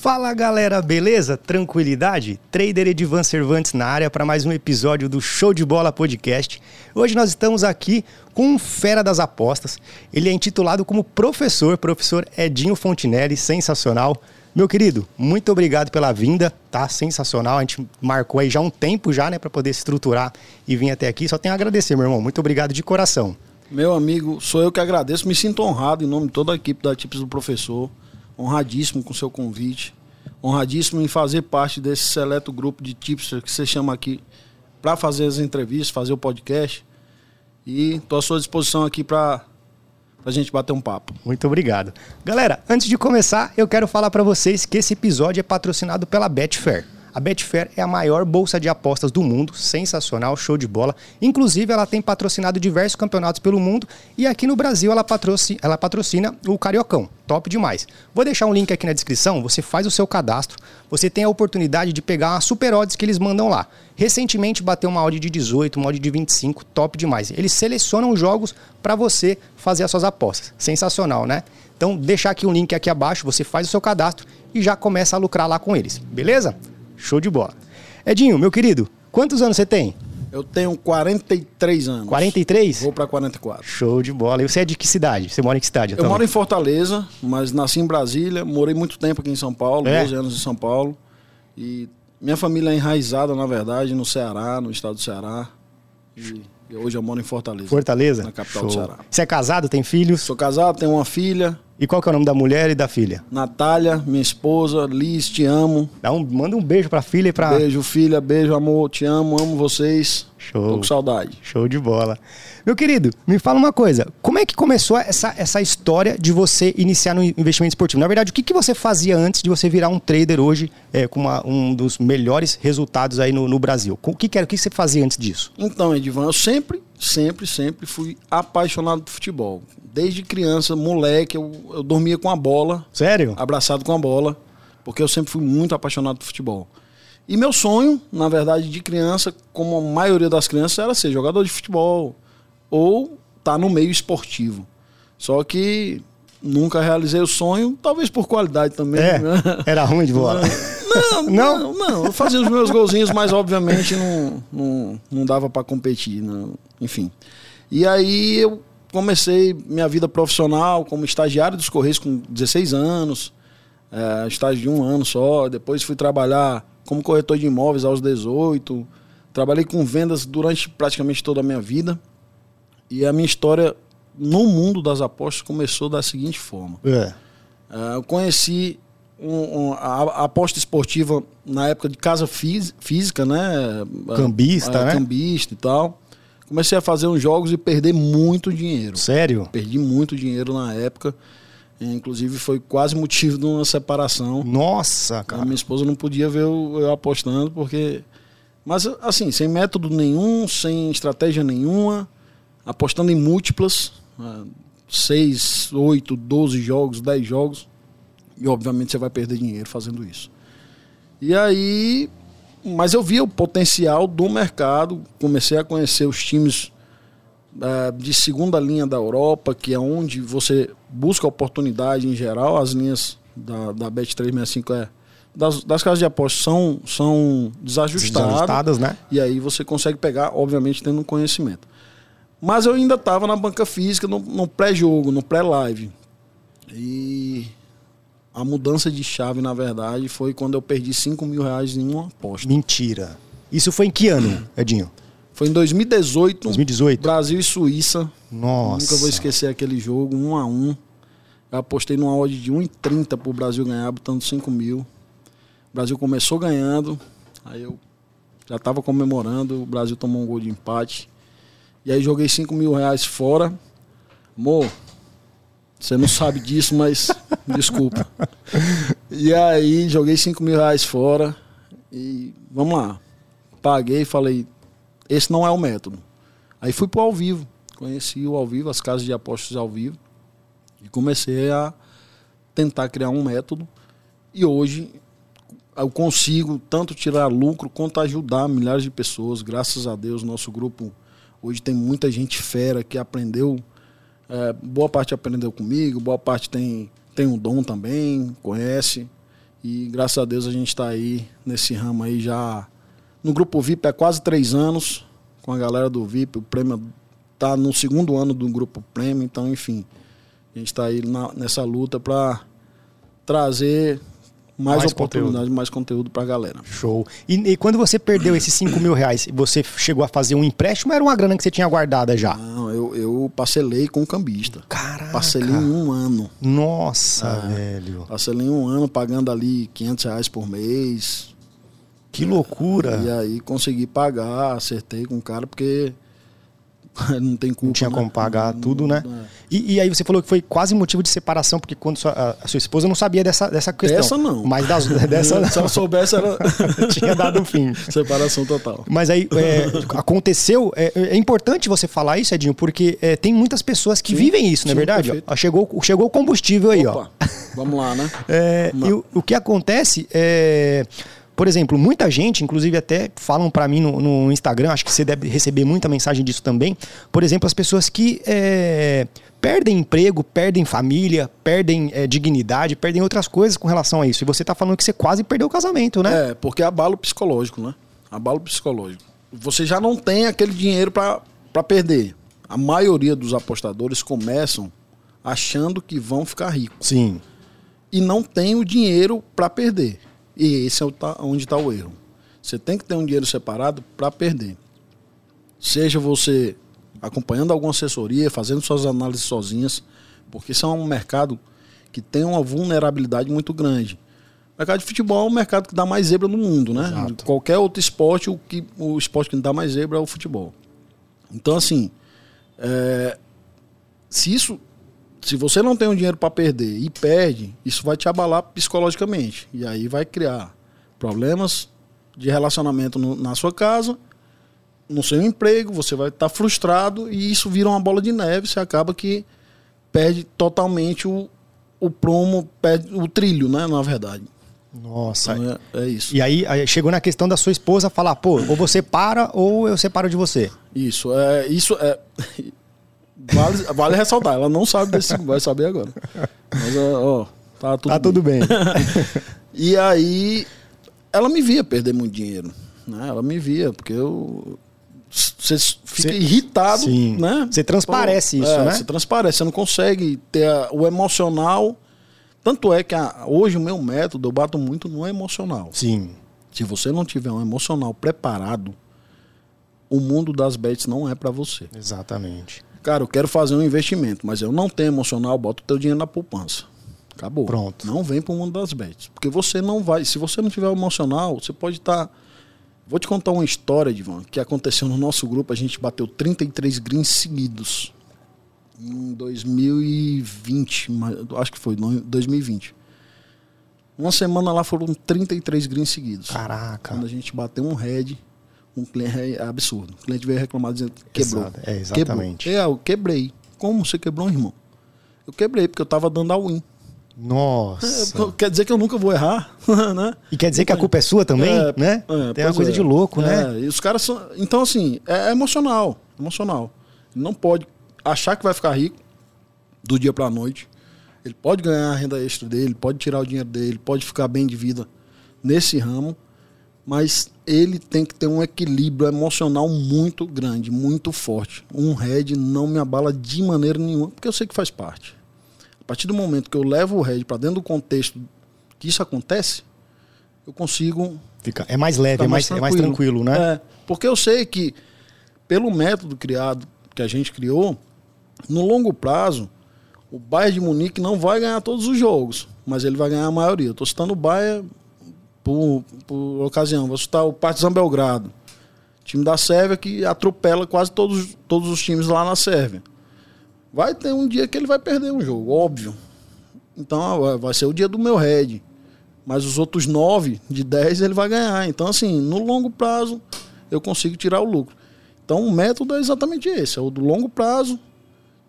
Fala galera, beleza? Tranquilidade? Trader Edivan Cervantes na área para mais um episódio do Show de Bola Podcast. Hoje nós estamos aqui com um fera das apostas. Ele é intitulado como professor, professor Edinho Fontinelli, sensacional. Meu querido, muito obrigado pela vinda, tá sensacional. A gente marcou aí já um tempo já, né, para poder se estruturar e vir até aqui. Só tenho a agradecer, meu irmão. Muito obrigado de coração. Meu amigo, sou eu que agradeço. Me sinto honrado em nome de toda a equipe da Tips do Professor honradíssimo com seu convite, honradíssimo em fazer parte desse seleto grupo de tipsters que você chama aqui para fazer as entrevistas, fazer o podcast. E estou à sua disposição aqui para a gente bater um papo. Muito obrigado. Galera, antes de começar, eu quero falar para vocês que esse episódio é patrocinado pela Betfair. A Betfair é a maior bolsa de apostas do mundo, sensacional, show de bola. Inclusive, ela tem patrocinado diversos campeonatos pelo mundo e aqui no Brasil ela patrocina, ela patrocina o Cariocão. Top demais. Vou deixar um link aqui na descrição, você faz o seu cadastro, você tem a oportunidade de pegar uma super odds que eles mandam lá. Recentemente bateu uma odd de 18, uma odd de 25, top demais. Eles selecionam os jogos para você fazer as suas apostas. Sensacional, né? Então, deixar aqui um link aqui abaixo, você faz o seu cadastro e já começa a lucrar lá com eles. Beleza? Show de bola. Edinho, meu querido, quantos anos você tem? Eu tenho 43 anos. 43? Vou para 44. Show de bola. E você é de que cidade? Você mora em que cidade? Eu moro em Fortaleza, mas nasci em Brasília. Morei muito tempo aqui em São Paulo, é? 12 anos em São Paulo. E minha família é enraizada, na verdade, no Ceará, no estado do Ceará. E hoje eu moro em Fortaleza. Fortaleza? Na capital Show. do Ceará. Você é casado, tem filhos? Sou casado, tenho uma filha. E qual que é o nome da mulher e da filha? Natália, minha esposa, Liz, te amo. Dá um, manda um beijo pra filha e pra. Beijo, filha, beijo, amor, te amo, amo vocês. Show. Tô com saudade. Show de bola. Meu querido, me fala uma coisa. Como é que começou essa, essa história de você iniciar no investimento esportivo? Na verdade, o que, que você fazia antes de você virar um trader hoje é, com uma, um dos melhores resultados aí no, no Brasil? O que, que era? O que você fazia antes disso? Então, Edivan, eu sempre, sempre, sempre fui apaixonado por futebol desde criança, moleque, eu, eu dormia com a bola. Sério? Abraçado com a bola, porque eu sempre fui muito apaixonado por futebol. E meu sonho, na verdade, de criança, como a maioria das crianças, era ser jogador de futebol ou estar tá no meio esportivo. Só que nunca realizei o sonho, talvez por qualidade também. É, né? Era ruim de bola. Não, não, não, não. Eu fazia os meus golzinhos, mas obviamente não, não, não dava para competir. Não. Enfim. E aí eu comecei minha vida profissional como estagiário dos Correios com 16 anos, é, estágio de um ano só. Depois fui trabalhar como corretor de imóveis aos 18. Trabalhei com vendas durante praticamente toda a minha vida. E a minha história no mundo das apostas começou da seguinte forma. É. É, eu conheci um, um, a, a, aposta esportiva na época de casa física, né? Cambista, é, né? Cambista e tal comecei a fazer uns jogos e perder muito dinheiro. Sério? Perdi muito dinheiro na época. Inclusive foi quase motivo de uma separação. Nossa, cara. A minha esposa não podia ver eu, eu apostando porque. Mas assim, sem método nenhum, sem estratégia nenhuma, apostando em múltiplas, 6, 8, 12 jogos, 10 jogos. E obviamente você vai perder dinheiro fazendo isso. E aí mas eu via o potencial do mercado, comecei a conhecer os times uh, de segunda linha da Europa, que é onde você busca oportunidade em geral. As linhas da, da Bet365 é, das, das casas de apostas são, são desajustadas. Desajustadas, né? E aí você consegue pegar, obviamente, tendo um conhecimento. Mas eu ainda estava na banca física, no, no pré-jogo, no pré-live. E a mudança de chave, na verdade, foi quando eu perdi 5 mil reais em uma aposta. Mentira. Isso foi em que ano, Edinho? Foi em 2018. 2018. Brasil e Suíça. Nossa. Nunca vou esquecer aquele jogo, 1 a 1 Eu apostei numa odd de 1,30 pro Brasil ganhar, botando 5 mil. O Brasil começou ganhando. Aí eu já tava comemorando. O Brasil tomou um gol de empate. E aí joguei 5 mil reais fora. Amor, você não sabe disso, mas desculpa. E aí joguei 5 mil reais fora e vamos lá. Paguei e falei, esse não é o método. Aí fui pro ao vivo. Conheci o ao vivo, as casas de apostas ao vivo. E comecei a tentar criar um método. E hoje eu consigo tanto tirar lucro quanto ajudar milhares de pessoas. Graças a Deus, nosso grupo hoje tem muita gente fera que aprendeu é, boa parte aprendeu comigo, boa parte tem, tem um dom também, conhece. E graças a Deus a gente está aí nesse ramo aí já. No grupo VIP há quase três anos, com a galera do VIP. O prêmio tá no segundo ano do grupo prêmio, então, enfim. A gente está aí na, nessa luta para trazer mais, Mais oportunidade, conteúdo. mais conteúdo para a galera. Show. E, e quando você perdeu esses 5 mil reais, você chegou a fazer um empréstimo ou era uma grana que você tinha guardada já? Não, eu, eu parcelei com o cambista. Caraca. Parcelei em um ano. Nossa, Ah. velho. Parcelei em um ano, pagando ali 500 reais por mês. Que loucura. E aí consegui pagar, acertei com o cara, porque não tem culpa. Não tinha né? como pagar Não- tudo, né? é. E, e aí você falou que foi quase motivo de separação, porque quando sua, a, sua esposa não sabia dessa, dessa questão. Dessa não. Mas das, dessa Se ela soubesse, era tinha dado um fim. separação total. Mas aí é, aconteceu. É, é importante você falar isso, Edinho, porque é, tem muitas pessoas que Sim, vivem isso, não é verdade? Ó, chegou, chegou o combustível aí, ó. Opa, vamos lá, né? É, Uma- e o, o que acontece é. Por exemplo, muita gente, inclusive até falam pra mim no, no Instagram, acho que você deve receber muita mensagem disso também. Por exemplo, as pessoas que é, perdem emprego, perdem família, perdem é, dignidade, perdem outras coisas com relação a isso. E você tá falando que você quase perdeu o casamento, né? É, porque é abalo psicológico, né? Abalo psicológico. Você já não tem aquele dinheiro para perder. A maioria dos apostadores começam achando que vão ficar ricos Sim. e não tem o dinheiro para perder. E esse é o onde está o erro. Você tem que ter um dinheiro separado para perder. Seja você acompanhando alguma assessoria, fazendo suas análises sozinhas, porque isso é um mercado que tem uma vulnerabilidade muito grande. O mercado de futebol é o mercado que dá mais zebra no mundo, né? Exato. Qualquer outro esporte, o, que, o esporte que dá mais zebra é o futebol. Então, assim, é, se isso se você não tem um dinheiro para perder e perde, isso vai te abalar psicologicamente. E aí vai criar problemas de relacionamento no- na sua casa, no seu emprego, você vai estar frustrado e isso vira uma bola de neve, você acaba que perde totalmente o, o promo, perde o trilho, né, na verdade. Nossa. Então é, é isso. E aí, aí chegou na questão da sua esposa falar, pô, ou você para ou eu separo de você. Isso, é, isso é. Vale, vale ressaltar, ela não sabe desse, vai saber agora. Mas, ó, tá tudo tá bem. tudo bem. E aí, ela me via perder muito dinheiro. Né? Ela me via, porque eu. Você fica Cê- irritado, Sim. né? Você transparece isso, é, né? Você transparece, você não consegue ter a- o emocional. Tanto é que a- hoje o meu método, eu bato muito no emocional. Sim. Se você não tiver um emocional preparado, o mundo das bets não é para você. Exatamente. Cara, eu quero fazer um investimento, mas eu não tenho emocional, bota o teu dinheiro na poupança. Acabou. Pronto. Não vem pro mundo das bets. Porque você não vai. Se você não tiver emocional, você pode estar. Vou te contar uma história, Divan, que aconteceu no nosso grupo. A gente bateu 33 greens seguidos. Em 2020. mas- Acho que foi, no- 2020. Uma semana lá foram 33 greens seguidos. Caraca. Quando a gente bateu um head, um cliente é absurdo. O cliente veio reclamar dizendo que quebrou. Exato, é, exatamente. Quebrou. É, eu quebrei. Como você quebrou, irmão? Eu quebrei porque eu tava dando a win. Nossa. É, quer dizer que eu nunca vou errar, né? E quer dizer que a culpa é sua também, É, né? é, Tem uma coisa é. de louco, né? É, e os caras são. Então, assim, é emocional. Emocional. Ele não pode achar que vai ficar rico do dia pra noite. Ele pode ganhar a renda extra dele, pode tirar o dinheiro dele, pode ficar bem de vida nesse ramo, mas ele tem que ter um equilíbrio emocional muito grande, muito forte. Um head não me abala de maneira nenhuma, porque eu sei que faz parte. A partir do momento que eu levo o head para dentro do contexto que isso acontece, eu consigo Fica, é mais leve, é, mais, é mais tranquilo, né? É, porque eu sei que, pelo método criado, que a gente criou, no longo prazo, o Bayern de Munique não vai ganhar todos os jogos, mas ele vai ganhar a maioria. Eu tô citando o Bayern por, por ocasião. Vou citar o Partizan Belgrado, time da Sérvia que atropela quase todos, todos os times lá na Sérvia. Vai ter um dia que ele vai perder um jogo, óbvio. Então vai- ser o dia do meu head. Mas os outros nove de 10 ele vai ganhar. Então, assim, no longo prazo, eu consigo tirar o lucro. Então, o método é exatamente esse: é o do longo prazo,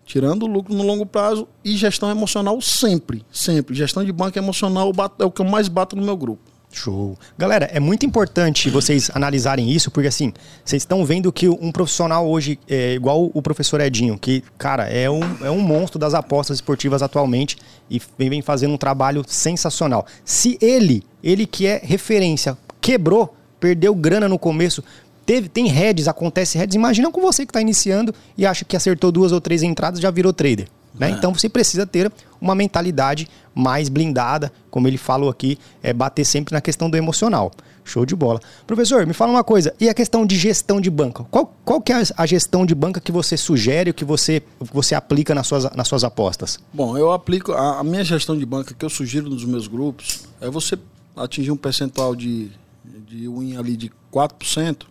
tirando o lucro no longo prazo e gestão emocional sempre. Sempre. Gestão de banco emocional é o que eu mais bato no meu grupo. Show. Galera, é muito importante vocês analisarem isso, porque assim, vocês estão vendo que um profissional hoje, é igual o professor Edinho, que, cara, é um, é um monstro das apostas esportivas atualmente e vem, fazendo um trabalho sensacional. Se ele, ele que é referência, quebrou, perdeu grana no começo, teve, tem heads, acontece heads, imagina com você que está iniciando e acha que acertou duas ou três entradas já virou trader. Né? É. Então você precisa ter uma mentalidade mais blindada, como ele falou aqui, é bater sempre na questão do emocional. Show de bola. Professor, me fala uma coisa, e a questão de gestão de banca? Qual, qual que é a gestão de banca que você sugere, que você, você aplica nas suas, nas suas apostas? Bom, eu aplico, a, a minha gestão de banca que eu sugiro nos meus grupos é você atingir um percentual de, de win ali de 4%,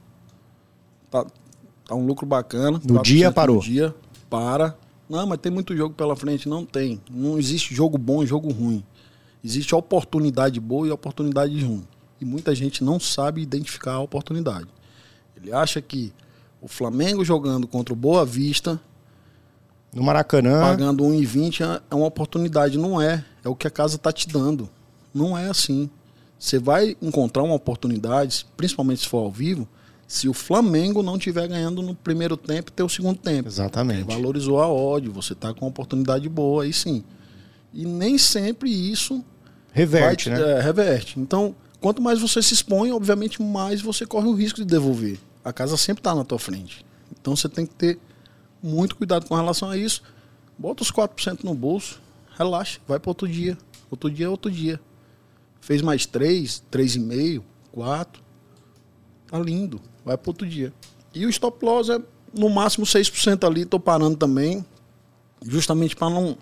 tá, tá um lucro bacana. No dia parou. No dia, para, não, mas tem muito jogo pela frente. Não tem. Não existe jogo bom e jogo ruim. Existe oportunidade boa e oportunidade ruim. E muita gente não sabe identificar a oportunidade. Ele acha que o Flamengo jogando contra o Boa Vista. No Maracanã. Pagando 1,20 é uma oportunidade. Não é. É o que a casa está te dando. Não é assim. Você vai encontrar uma oportunidade, principalmente se for ao vivo, se o Flamengo não estiver ganhando no primeiro tempo ter o segundo tempo. Exatamente. Valorizou a ódio, você está com uma oportunidade boa, aí sim. E nem sempre isso reverte, vai, né? É, reverte. Então, quanto mais você se expõe, obviamente mais você corre o risco de devolver. A casa sempre está na tua frente. Então você tem que ter muito cuidado com relação a isso. Bota os 4% no bolso, relaxa, vai para outro dia. Outro dia é outro dia. Fez mais 3, 3,5, 4. Tá lindo vai para outro dia. E o stop loss é no máximo 6% ali, estou parando também, justamente para não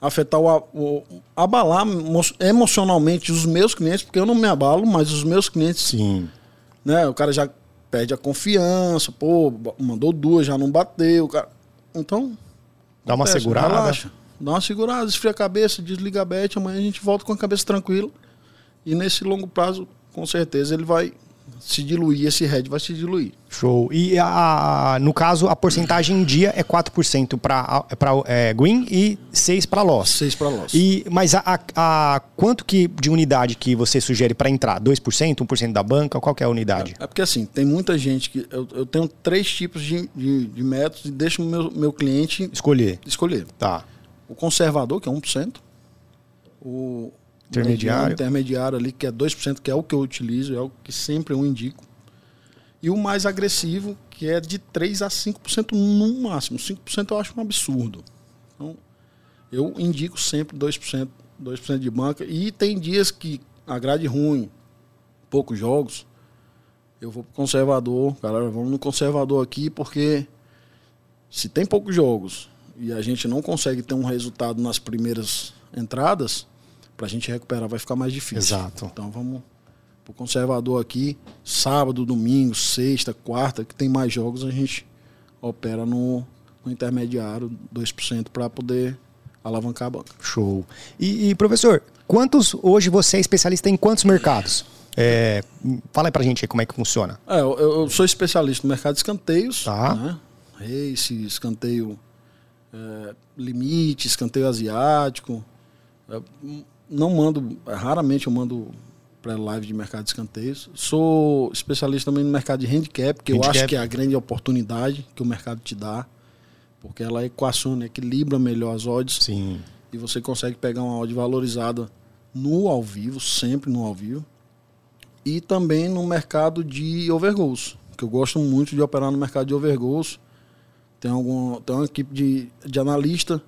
afetar o, o, abalar emocionalmente os meus clientes, porque eu não me abalo, mas os meus clientes, sim, né? O cara já perde a confiança, pô, mandou duas, já não bateu, cara. Então, dá uma acontece, segurada, relaxa, dá uma segurada, esfria a cabeça, desliga a bet, amanhã a gente volta com a cabeça tranquila. E nesse longo prazo, com certeza ele vai se diluir, esse RED vai se diluir. Show. E a, no caso, a porcentagem em dia é 4% para é, Green e 6% para Loss. 6% para Loss. E, mas a, a, a, quanto que de unidade que você sugere para entrar? 2%, 1% da banca? Qual que é a unidade? É, é, porque assim, tem muita gente que. Eu, eu tenho três tipos de, de, de métodos e deixo o meu, meu cliente escolher. escolher. Tá. O conservador, que é 1%. O, Intermediário. Intermediário ali, que é 2%, que é o que eu utilizo, é o que sempre eu indico. E o mais agressivo, que é de 3 a 5% no máximo. 5% eu acho um absurdo. Então, eu indico sempre 2%, 2% de banca. E tem dias que a grade ruim, poucos jogos, eu vou pro conservador. Galera, vamos no conservador aqui, porque se tem poucos jogos e a gente não consegue ter um resultado nas primeiras entradas, para a gente recuperar vai ficar mais difícil. Exato. Então vamos pro conservador aqui, sábado, domingo, sexta, quarta, que tem mais jogos, a gente opera no, no intermediário 2% para poder alavancar a banca. Show. E, e, professor, quantos hoje você é especialista em quantos mercados? É, fala aí pra gente aí como é que funciona. É, eu, eu, sou especialista no mercado de escanteios, tá. né? Race, escanteio é, limite, escanteio asiático. É, não mando, raramente eu mando para live de mercado de escanteios. Sou especialista também no mercado de handicap, que handicap. eu acho que é a grande oportunidade que o mercado te dá, porque ela equaciona, equilibra melhor as odds. Sim. E você consegue pegar uma odd valorizada no ao vivo, sempre no ao vivo. E também no mercado de overgoals, que eu gosto muito de operar no mercado de overgoals. Tem, algum, tem uma equipe de, de analista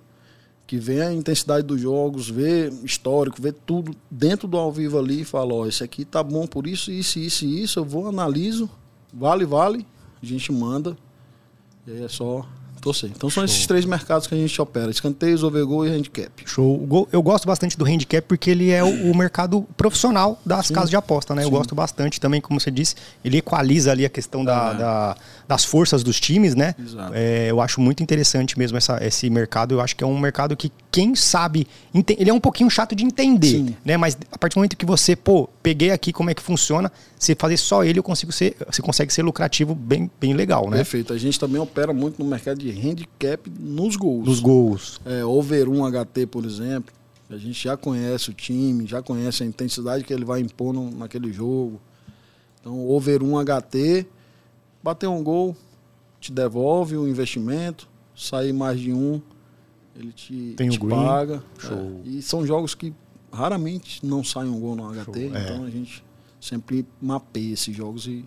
que vê a intensidade dos jogos, vê histórico, vê tudo dentro do ao vivo ali e fala, ó, oh, esse aqui tá bom por isso, isso, isso e isso, eu vou, analiso, vale, vale, a gente manda, e aí é só torcer. Então são Show. esses três mercados que a gente opera: escanteios, overgo e handicap. Show. Eu gosto bastante do handicap porque ele é o, o mercado profissional das Sim. casas de aposta, né? Sim. Eu gosto bastante também, como você disse, ele equaliza ali a questão da, é. da das forças dos times, né? É, eu acho muito interessante mesmo essa, esse mercado. Eu acho que é um mercado que quem sabe. Ele é um pouquinho chato de entender, Sim. né? Mas a partir do momento que você, pô, peguei aqui como é que funciona, você fazer só ele, eu consigo ser, você consegue ser lucrativo bem, bem legal, né? Perfeito. A gente também opera muito no mercado de handicap nos gols. Nos gols. É, over 1 HT, por exemplo. A gente já conhece o time, já conhece a intensidade que ele vai impor no, naquele jogo. Então, over um HT, bater um gol, te devolve o investimento, sair mais de um, ele te, Tem te paga. Show. É. E são jogos que raramente não sai um gol no HT, Show, é. então a gente sempre mapeia esses jogos e,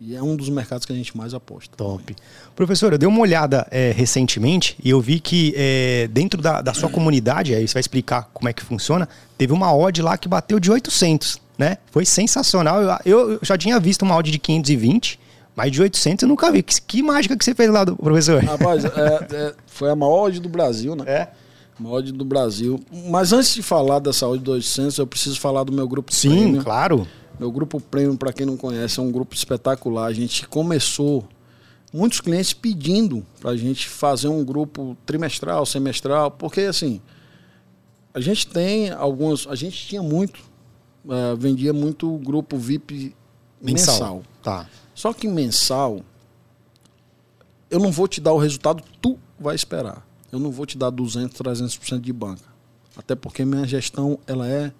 e é um dos mercados que a gente mais aposta. Top. Professor, eu dei uma olhada é, recentemente e eu vi que é, dentro da, da sua comunidade, aí você vai explicar como é que funciona, teve uma odd lá que bateu de 800, né? Foi sensacional. Eu, eu já tinha visto uma odd de 520, mas de 800 eu nunca vi. Que, que mágica que você fez lá, do professor? Rapaz, é- é- foi a maior odd do Brasil, né? É? Maior odd do Brasil. Mas antes de falar dessa odd do 800, eu preciso falar do meu grupo Sim, Premium. claro. Meu grupo Premium, para quem não conhece, é um grupo espetacular. A gente começou muitos clientes pedindo para a gente fazer um grupo trimestral, semestral, porque assim a gente tem alguns, a gente tinha muito, eh, vendia muito grupo VIP mensal. Tá. Só que mensal, eu não vou te dar o resultado, tu vai esperar. Eu não vou te dar 200, 300% de banca. Até porque minha gestão ela é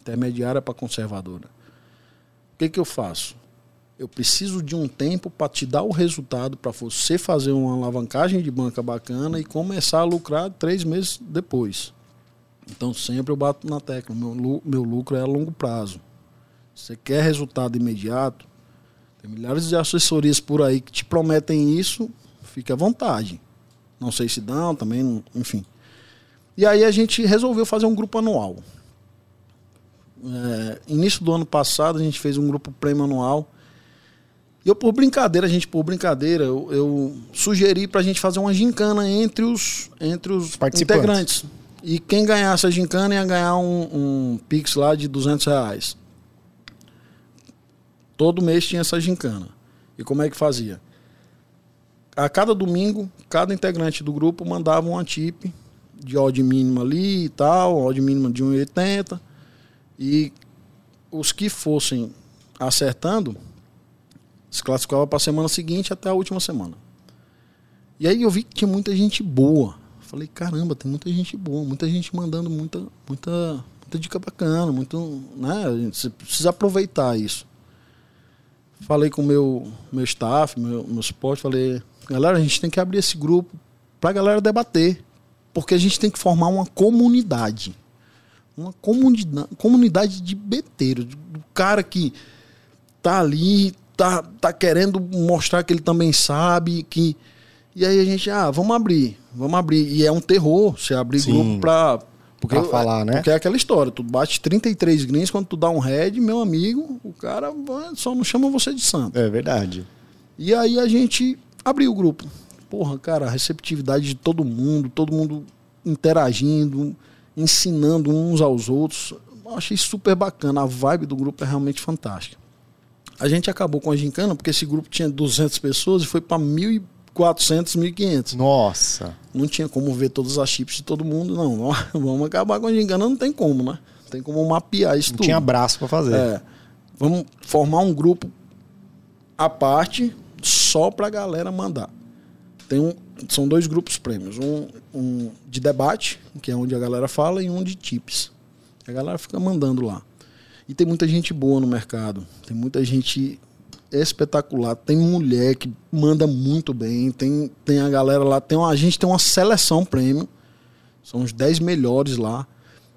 intermediária para conservadora. O que, que eu faço? Eu preciso de um tempo para te dar o resultado, para você fazer uma alavancagem de banca bacana e começar a lucrar três meses depois. Então sempre eu bato na tecla. Meu, meu lucro é a longo prazo. Você quer resultado imediato? Tem milhares de assessorias por aí que te prometem isso, fique à vontade. Não sei se dão, também, não- enfim. E aí a gente resolveu fazer um grupo anual. É, início do ano passado a gente fez um grupo prêmio anual. E eu, por brincadeira, a gente, por brincadeira, eu, eu sugeri pra gente fazer uma gincana entre os, entre os participantes. integrantes. E quem ganhasse a gincana ia ganhar um, um Pix lá de 200 reais. Todo mês tinha essa gincana. E como é que fazia? A cada domingo, cada integrante do grupo mandava uma tip de odd mínima ali e tal, odd mínima de 1,80. E os que fossem acertando se classificavam para a semana seguinte até a última semana. E aí eu vi que tinha muita gente boa. Falei, caramba, tem muita gente boa, muita gente mandando muita, muita, muita dica bacana, muito, né? Você precisa aproveitar isso. Falei com o meu, meu staff, meu, meu suporte, falei, galera, a gente tem que abrir esse grupo para a galera debater. Porque a gente tem que formar uma comunidade. Uma comunidade, comunidade de beteiros, do cara que tá ali, tá, tá querendo mostrar que ele também sabe, que. E aí a gente, ah, vamos abrir, vamos abrir. E é um terror você abrir Sim. grupo pra. Porque, Pra falar, né? Porque é aquela história, tu bate 33 greens, quando tu dá um head, meu amigo, o cara só não chama você de santo. É verdade. E aí a gente abriu o grupo. Porra, cara, a receptividade de todo mundo, todo mundo interagindo, ensinando uns aos outros. Eu achei super bacana. A vibe do grupo é realmente fantástica. A gente acabou com a gincana porque esse grupo tinha 200 pessoas e foi para 1.400, 1.500. Nossa. Não tinha como ver todas as chips de todo mundo, não. Vamos acabar com a gincana, não tem como, né? Não tem como mapear isso Não tudo. tinha braço pra fazer. É. Vamos formar um grupo à parte só pra galera mandar. Tem um, são dois grupos prêmios. Um, um de debate, que é onde a galera fala, e um de tips. A galera fica mandando lá. E tem muita gente boa no mercado. Tem muita gente espetacular. Tem mulher que manda muito bem. Tem, tem a galera lá. Tem uma, a gente tem uma seleção prêmio. São os 10 melhores lá.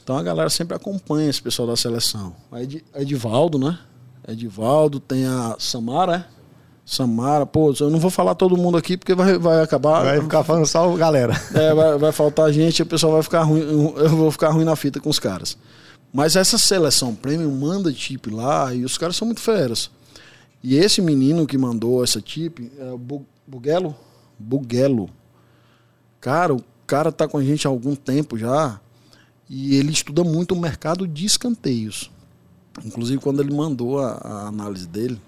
Então a galera sempre acompanha esse pessoal da seleção. A Ed, Edivaldo, né? Edivaldo, tem a Samara, é? Samara, pô, eu não vou falar todo mundo aqui porque vai, vai acabar. Vai ficar falando só galera. É, vai, vai faltar gente, o pessoal vai ficar ruim, eu vou ficar ruim na fita com os caras. Mas essa seleção premium manda tip lá e os caras são muito feras. E esse menino que mandou essa tip, é o Bu- Buguelo? Buguelo. Cara, o cara tá com a gente há algum tempo já e ele estuda muito o mercado de escanteios. Inclusive, quando ele mandou a, a análise dele,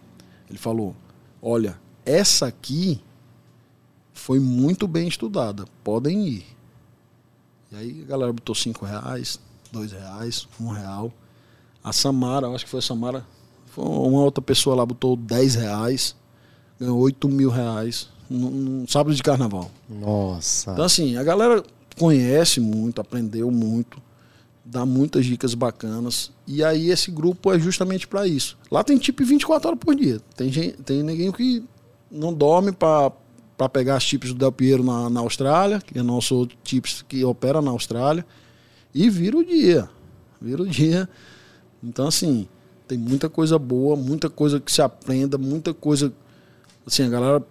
ele falou: Olha, essa aqui foi muito bem estudada, podem ir. E aí a galera botou 5 reais, 2 reais, 1 um real. A Samara, acho que foi a Samara, uma outra pessoa lá, botou 10 reais, ganhou 8 mil reais num, num sábado de carnaval. Nossa. Então, assim, a galera conhece muito, aprendeu muito. dá muitas dicas bacanas. E aí esse grupo é justamente para isso. Lá tem tipo 24 horas por dia. Tem, gente, tem ninguém que não dorme para para pegar as chips do Del Piero na, na Austrália, que é nosso chips que opera na Austrália, e vira o dia. Vira o dia. Então, assim, tem muita coisa boa, muita coisa que se aprenda, muita coisa. Assim, a galera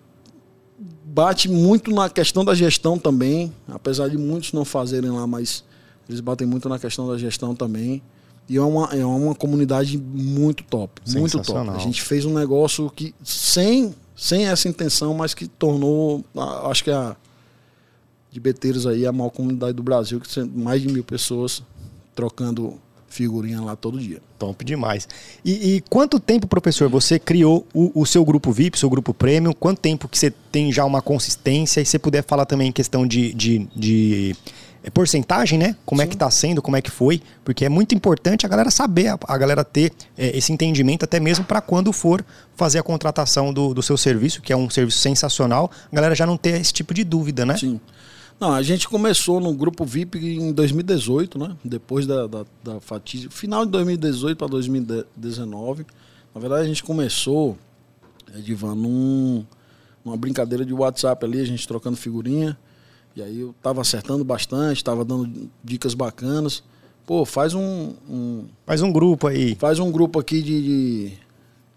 bate muito na questão da gestão também, apesar de muitos não fazerem lá, mas eles batem muito na questão da gestão também. E é uma, é uma comunidade muito top, muito top. A gente fez um negócio que sem, sem essa intenção, mas que tornou, acho que a de Beteiros aí a maior comunidade do Brasil, que tem mais de mil pessoas trocando figurinha lá todo dia. Top demais. E, e quanto tempo, professor, você criou o, o, seu grupo VIP, seu grupo Premium? Quanto tempo que você tem já uma consistência? E se puder falar também em questão de, de, de é, porcentagem, né? Como Sim. é que está sendo, como é que foi? Porque é muito importante a galera saber, a, a galera ter é, esse entendimento, até mesmo para quando for fazer a contratação do, do seu serviço, que é um serviço sensacional, a galera já não ter esse tipo de dúvida, né? Sim. Não, a gente começou no grupo VIP em 2018, né? Depois da, da, da fatídica. Final de 2018 para 2019. Na verdade, a gente começou, Edivan, num, numa brincadeira de WhatsApp ali, a gente trocando figurinha. E aí eu tava acertando bastante, tava dando dicas bacanas. Pô, faz um. um faz um grupo aí. Faz um grupo aqui de, de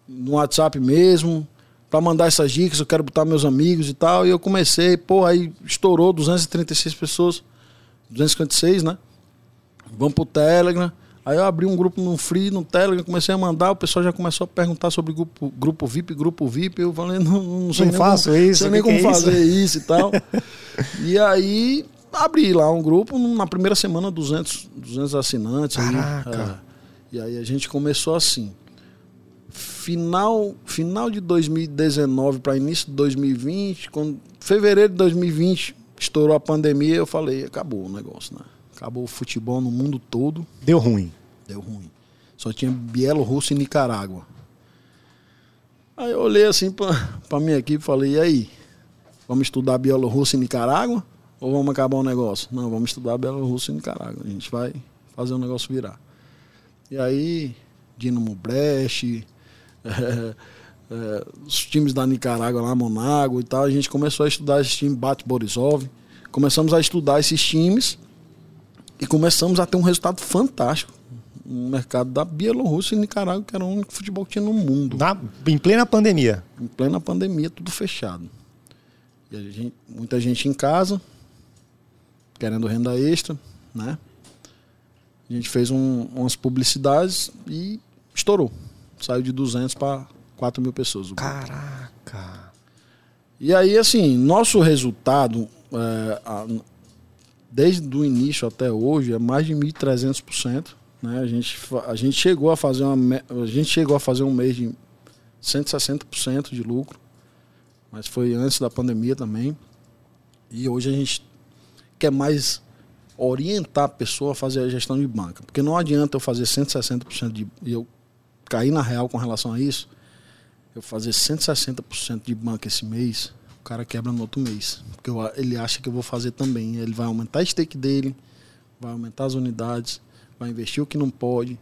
no WhatsApp mesmo para mandar essas dicas, eu quero botar meus amigos e tal. E eu comecei, pô, aí estourou 236 pessoas, 256, né? Vamos pro Telegram. Aí eu abri um grupo no Free, no Telegram, comecei a mandar, o pessoal já começou a perguntar sobre grupo, grupo VIP, grupo VIP. Eu falei, não, não sei não nem faço como, isso, sei nem como é fazer isso? isso e tal. e aí abri lá um grupo, na primeira semana 200, 200 assinantes. Caraca. Aí, é, e aí a gente começou assim final, final de 2019 para início de 2020, quando fevereiro de 2020 estourou a pandemia, eu falei, acabou o negócio, né? Acabou o futebol no mundo todo. Deu ruim. Deu ruim. Só tinha Bielorrússia e Nicarágua. Aí eu olhei assim para minha equipe e falei, e aí? Vamos estudar Bielorrússia e Nicarágua? Ou vamos acabar o negócio? Não, vamos estudar Bielorrússia e Nicarágua. A gente vai fazer o negócio virar. E aí, Dinamo Brest, é, é, os times da Nicarágua lá, Monago e tal, a gente começou a estudar esse time, Bate Borisov. Começamos a estudar esses times e começamos a ter um resultado fantástico no mercado da Bielorrússia e Nicarágua, que era o único futebol que tinha no mundo. Na, em plena pandemia. Em plena pandemia, tudo fechado. Gente, muita gente em casa, querendo renda extra, né? A gente fez um, umas publicidades e estourou saiu de 200 para 4 mil pessoas. Caraca! E aí, assim, nosso resultado, é, a, desde o início até hoje, é mais de 1.300%. Né? A, gente, a, gente chegou a fazer uma, a gente chegou a fazer um mês de 160% de lucro, mas foi antes da pandemia também. E hoje a gente quer mais orientar a pessoa a fazer a gestão de banca. Porque não adianta eu fazer 160% de. eu cair na real com relação a isso, eu fazer 160% de banca esse mês, o cara quebra no outro mês. Porque eu, ele acha que eu vou fazer também. Ele vai aumentar a stake dele, vai aumentar as unidades, vai investir o que não pode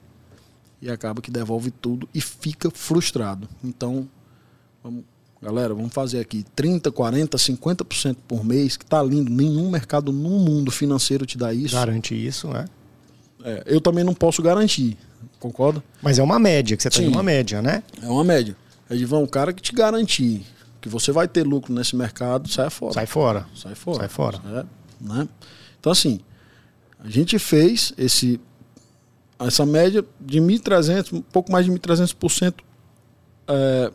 e acaba que devolve tudo e fica frustrado. Então, vamos, galera, vamos fazer aqui 30, 40, 50% por mês, que tá lindo. Nenhum mercado no mundo financeiro te dá isso. Garante isso, né? É, eu também não posso garantir. Concorda? Mas é uma média, que você está em uma média, né? É uma média. Edivan, um cara que te garantir que você vai ter lucro nesse mercado, sai fora. Sai fora. Sai fora. Sai fora. É, né? Então, assim, a gente fez esse, essa média de 1.300, um pouco mais de 1.300% é,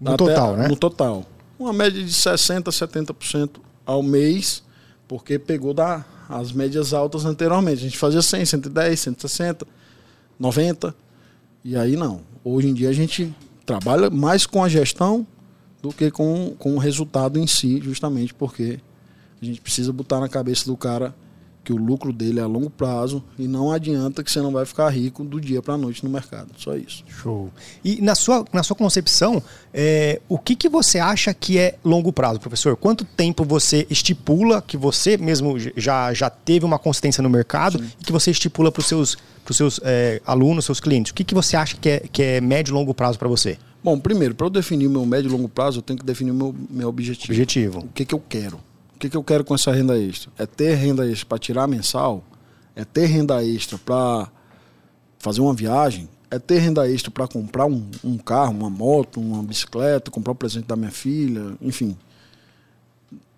no total, né? No total. Uma média de 60%, 70% ao mês, porque pegou da, as médias altas anteriormente. A gente fazia 100, 110, 160 90. E aí não. Hoje em dia a gente trabalha mais com a gestão do que com, com o resultado em si, justamente porque a gente precisa botar na cabeça do cara que o lucro dele é a longo prazo e não adianta que você não vai ficar rico do dia para a noite no mercado. Só isso. Show. E na sua, na sua concepção, é, o que, que você acha que é longo prazo, professor? Quanto tempo você estipula que você mesmo já, já teve uma consistência no mercado Sim. e que você estipula para os seus, pros seus é, alunos, seus clientes? O que, que você acha que é, que é médio e longo prazo para você? Bom, primeiro, para eu definir o meu médio e longo prazo, eu tenho que definir o meu, meu objetivo. Objetivo. O que, que eu quero? O que, que eu quero com essa renda extra? É ter renda extra para tirar mensal? É ter renda extra para fazer uma viagem? É ter renda extra para comprar um, um, carro, uma moto, uma bicicleta, comprar o um presente da minha filha, enfim.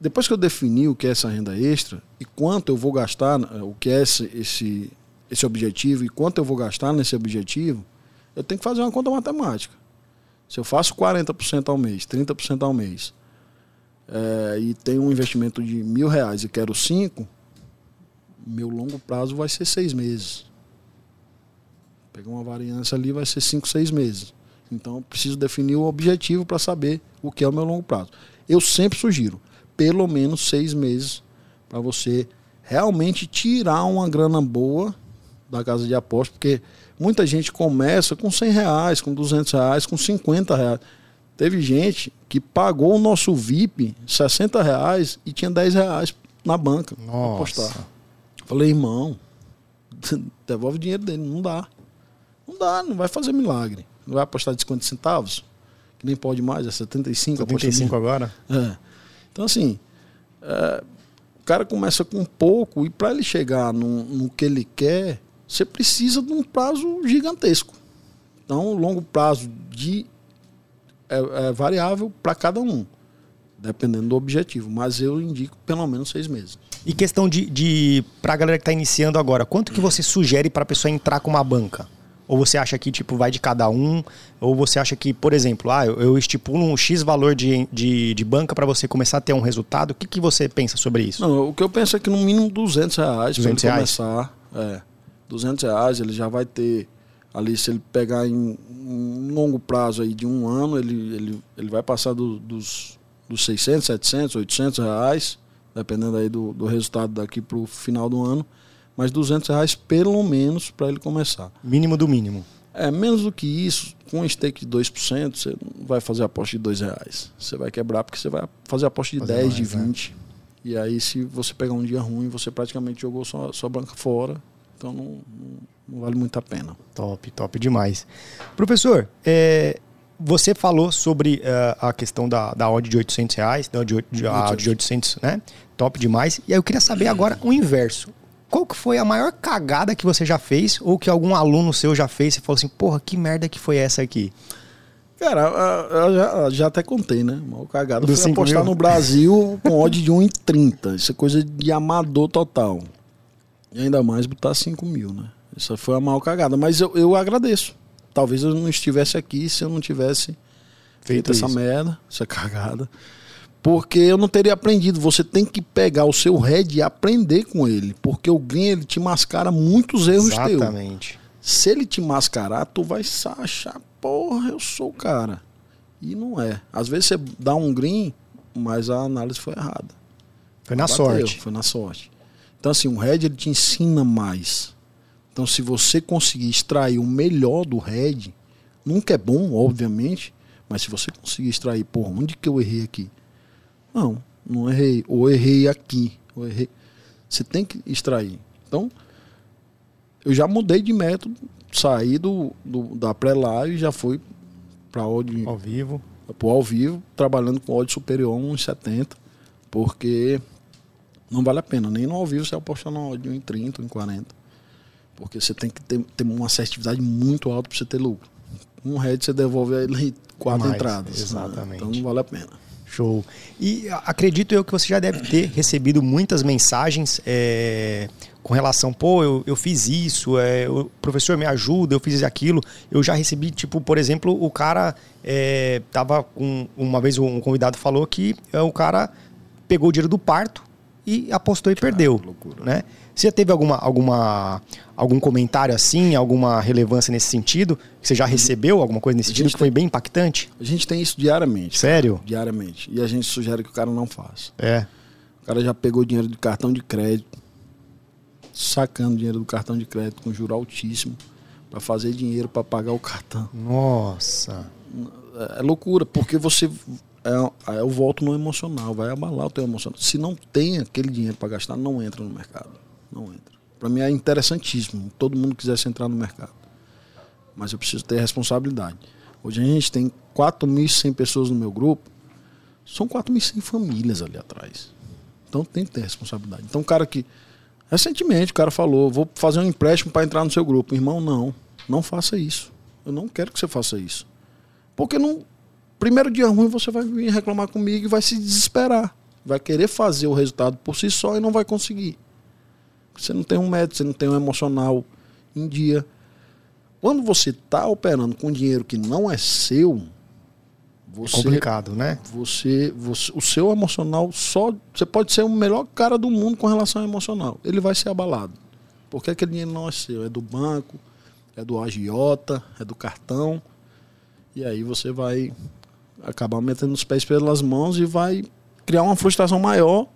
Depois que eu defini o que é essa renda extra e quanto eu vou gastar, o que é esse, esse, esse objetivo e quanto eu vou gastar nesse objetivo, eu tenho que fazer uma conta matemática. Se eu faço 40% ao mês, 30% ao mês, é, e tenho um investimento de mil reais e quero cinco, meu longo prazo vai ser seis meses. Pegar uma variância ali vai ser cinco, seis meses. Então preciso definir o objetivo para saber o que é o meu longo prazo. Eu sempre sugiro pelo menos seis meses para você realmente tirar uma grana boa da casa de aposta, porque muita gente começa com 100 reais, com 200 reais, com 50 reais. Teve gente que pagou o nosso VIP 60 reais e tinha 10 reais na banca para apostar. Falei, irmão, devolve o dinheiro dele. Não dá. Não dá, não vai fazer milagre. Não vai apostar de 50 centavos, que nem pode mais, é 75. 75 agora? É. Então, assim, é, o cara começa com pouco e para ele chegar no, no que ele quer, você precisa de um prazo gigantesco. Então, longo prazo de é, é variável para cada um, dependendo do objetivo. Mas eu indico pelo menos seis meses. E questão de, de para a galera que está iniciando agora, quanto que você sugere para a pessoa entrar com uma banca? Ou você acha que tipo vai de cada um? Ou você acha que, por exemplo, ah, eu, eu estipulo um X valor de, de, de banca para você começar a ter um resultado? O que, que você pensa sobre isso? Não, o que eu penso é que no mínimo 200 reais para começar. É, 200 reais ele já vai ter ali se ele pegar em um longo prazo aí de um ano, ele, ele, ele vai passar do, dos, dos 600, 700, 800 reais, dependendo aí do, do resultado daqui para o final do ano, mas 200 reais pelo menos para ele começar. Mínimo do mínimo. É, menos do que isso, com um stake de 2%, você não vai fazer aposta de 2 reais. Você vai quebrar porque você vai fazer aposta de fazer 10, mais, de 20. É. E aí, se você pegar um dia ruim, você praticamente jogou sua, sua banca fora. Então, não vale muito a pena. Top, top demais. Professor, é, você falou sobre uh, a questão da, da odd de 800 reais, da de, de, a, de 800, né? Top demais. E aí eu queria saber agora o inverso. Qual que foi a maior cagada que você já fez ou que algum aluno seu já fez e falou assim, porra, que merda que foi essa aqui? Cara, eu já, já até contei, né? Uma cagada Do foi apostar mil? no Brasil com odd de 1,30. Isso é coisa de amador total. E ainda mais botar 5 mil, né? Isso foi uma mal cagada. Mas eu, eu agradeço. Talvez eu não estivesse aqui se eu não tivesse feito, feito essa merda, essa cagada. Porque eu não teria aprendido. Você tem que pegar o seu head e aprender com ele. Porque o green ele te mascara muitos erros Exatamente. teus. Exatamente. Se ele te mascarar, tu vai achar, porra, eu sou o cara. E não é. Às vezes você dá um green, mas a análise foi errada. Foi na Bateu, sorte. Foi na sorte. Então, assim, o head ele te ensina mais. Então, se você conseguir extrair o melhor do Red, nunca é bom, obviamente, mas se você conseguir extrair, pô, onde que eu errei aqui? Não, não errei. Ou errei aqui. Ou errei. Você tem que extrair. Então, eu já mudei de método, saí do, do da pré-live, já fui para áudio ao vivo. Pro ao vivo, trabalhando com áudio superior a 1,70, porque não vale a pena. Nem no ao vivo você apostar no áudio em 30, em 40. Porque você tem que ter, ter uma assertividade muito alta para você ter lucro. Um head você devolve ele quatro Mais, entradas. Né? Exatamente. Né? Então não vale a pena. Show. E acredito eu que você já deve ter recebido muitas mensagens é, com relação, pô, eu, eu fiz isso, é, o professor me ajuda, eu fiz aquilo. Eu já recebi, tipo, por exemplo, o cara é, tava com. Uma vez um convidado falou que é, o cara pegou o dinheiro do parto e apostou e perdeu. loucura. Né? Você teve alguma, alguma, algum comentário assim, alguma relevância nesse sentido? Você já recebeu alguma coisa nesse sentido que tem, foi bem impactante? A gente tem isso diariamente. Sério? Cara, diariamente. E a gente sugere que o cara não faça. É. O cara já pegou dinheiro de cartão de crédito. sacando dinheiro do cartão de crédito com juro altíssimo para fazer dinheiro para pagar o cartão. Nossa. É loucura, porque você é, é o voto no emocional, vai abalar o teu emocional. Se não tem aquele dinheiro para gastar, não entra no mercado. Não entra. Para mim é interessantíssimo, todo mundo quisesse entrar no mercado. Mas eu preciso ter responsabilidade. Hoje a gente tem 4.100 pessoas no meu grupo, são 4.100 famílias ali atrás. Então tem que ter responsabilidade. Então o cara que recentemente o cara falou, vou fazer um empréstimo para entrar no seu grupo, irmão, não, não faça isso. Eu não quero que você faça isso. Porque não primeiro dia ruim você vai vir reclamar comigo e vai se desesperar. Vai querer fazer o resultado por si só e não vai conseguir. Você não tem um método, você não tem um emocional em dia. Quando você está operando com dinheiro que não é seu, você, complicado, né? Você, você, o seu emocional só. Você pode ser o melhor cara do mundo com relação ao emocional. Ele vai ser abalado. Porque aquele dinheiro não é seu, é do banco, é do agiota, é do cartão. E aí você vai acabar metendo os pés pelas mãos e vai criar uma frustração maior.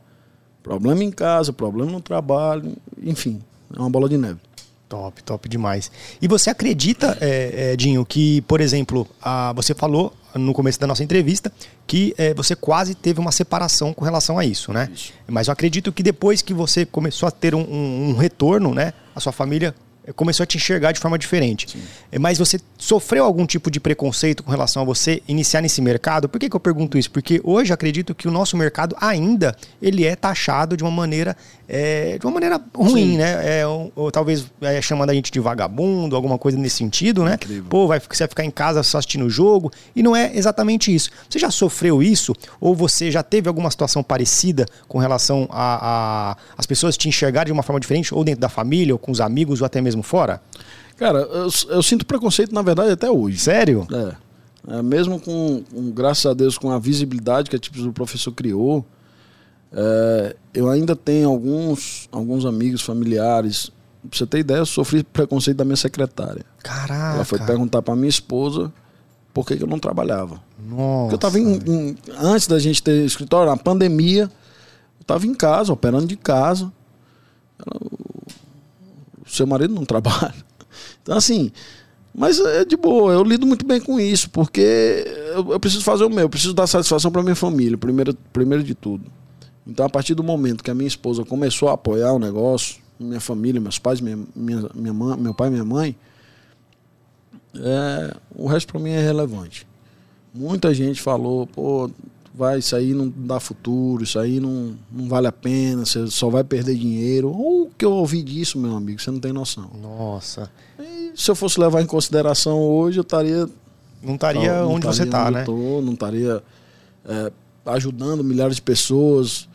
Problema em casa, problema no trabalho, enfim, é uma bola de neve. Top, top demais. E você acredita, é, é, Dinho, que, por exemplo, a, você falou no começo da nossa entrevista que é, você quase teve uma separação com relação a isso, né? Isso. Mas eu acredito que depois que você começou a ter um, um, um retorno, né? A sua família começou a te enxergar de forma diferente. Sim. É, mas você sofreu algum tipo de preconceito com relação a você iniciar nesse mercado? Por que, que eu pergunto isso? Porque hoje acredito que o nosso mercado ainda ele é taxado de uma maneira é, de uma maneira ruim, Sim. né? É, ou, ou, talvez é, chamando a gente de vagabundo, alguma coisa nesse sentido, né? Incrível. Pô, vai, você vai ficar em casa só assistindo o jogo. E não é exatamente isso. Você já sofreu isso? Ou você já teve alguma situação parecida com relação a, a as pessoas te enxergarem de uma forma diferente, ou dentro da família, ou com os amigos, ou até mesmo fora? Cara, eu, eu sinto preconceito, na verdade, até hoje. Sério? É. é mesmo com, com, graças a Deus, com a visibilidade que a tipos do professor criou, é, eu ainda tenho alguns, alguns amigos, familiares. Pra você ter ideia, eu sofri preconceito da minha secretária. Caraca. Ela foi perguntar pra minha esposa por que, que eu não trabalhava. Nossa. Porque eu tava em, em, antes da gente ter escritório, na pandemia, eu tava em casa, operando de casa. Ela, seu marido não trabalha. Então, assim, mas é de boa, eu lido muito bem com isso, porque eu, eu preciso fazer o meu, eu preciso dar satisfação para minha família, primeiro, primeiro de tudo. Então, a partir do momento que a minha esposa começou a apoiar o negócio, minha família, meus pais, minha, minha, minha mãe, meu pai minha mãe, é, o resto para mim é relevante. Muita gente falou, pô, vai, isso aí não dá futuro, isso aí não, não vale a pena, você só vai perder dinheiro. Ou o que eu ouvi disso, meu amigo, você não tem noção. Nossa. E se eu fosse levar em consideração hoje, eu estaria. Não estaria onde você está, né? Tô, não estaria é, ajudando milhares de pessoas,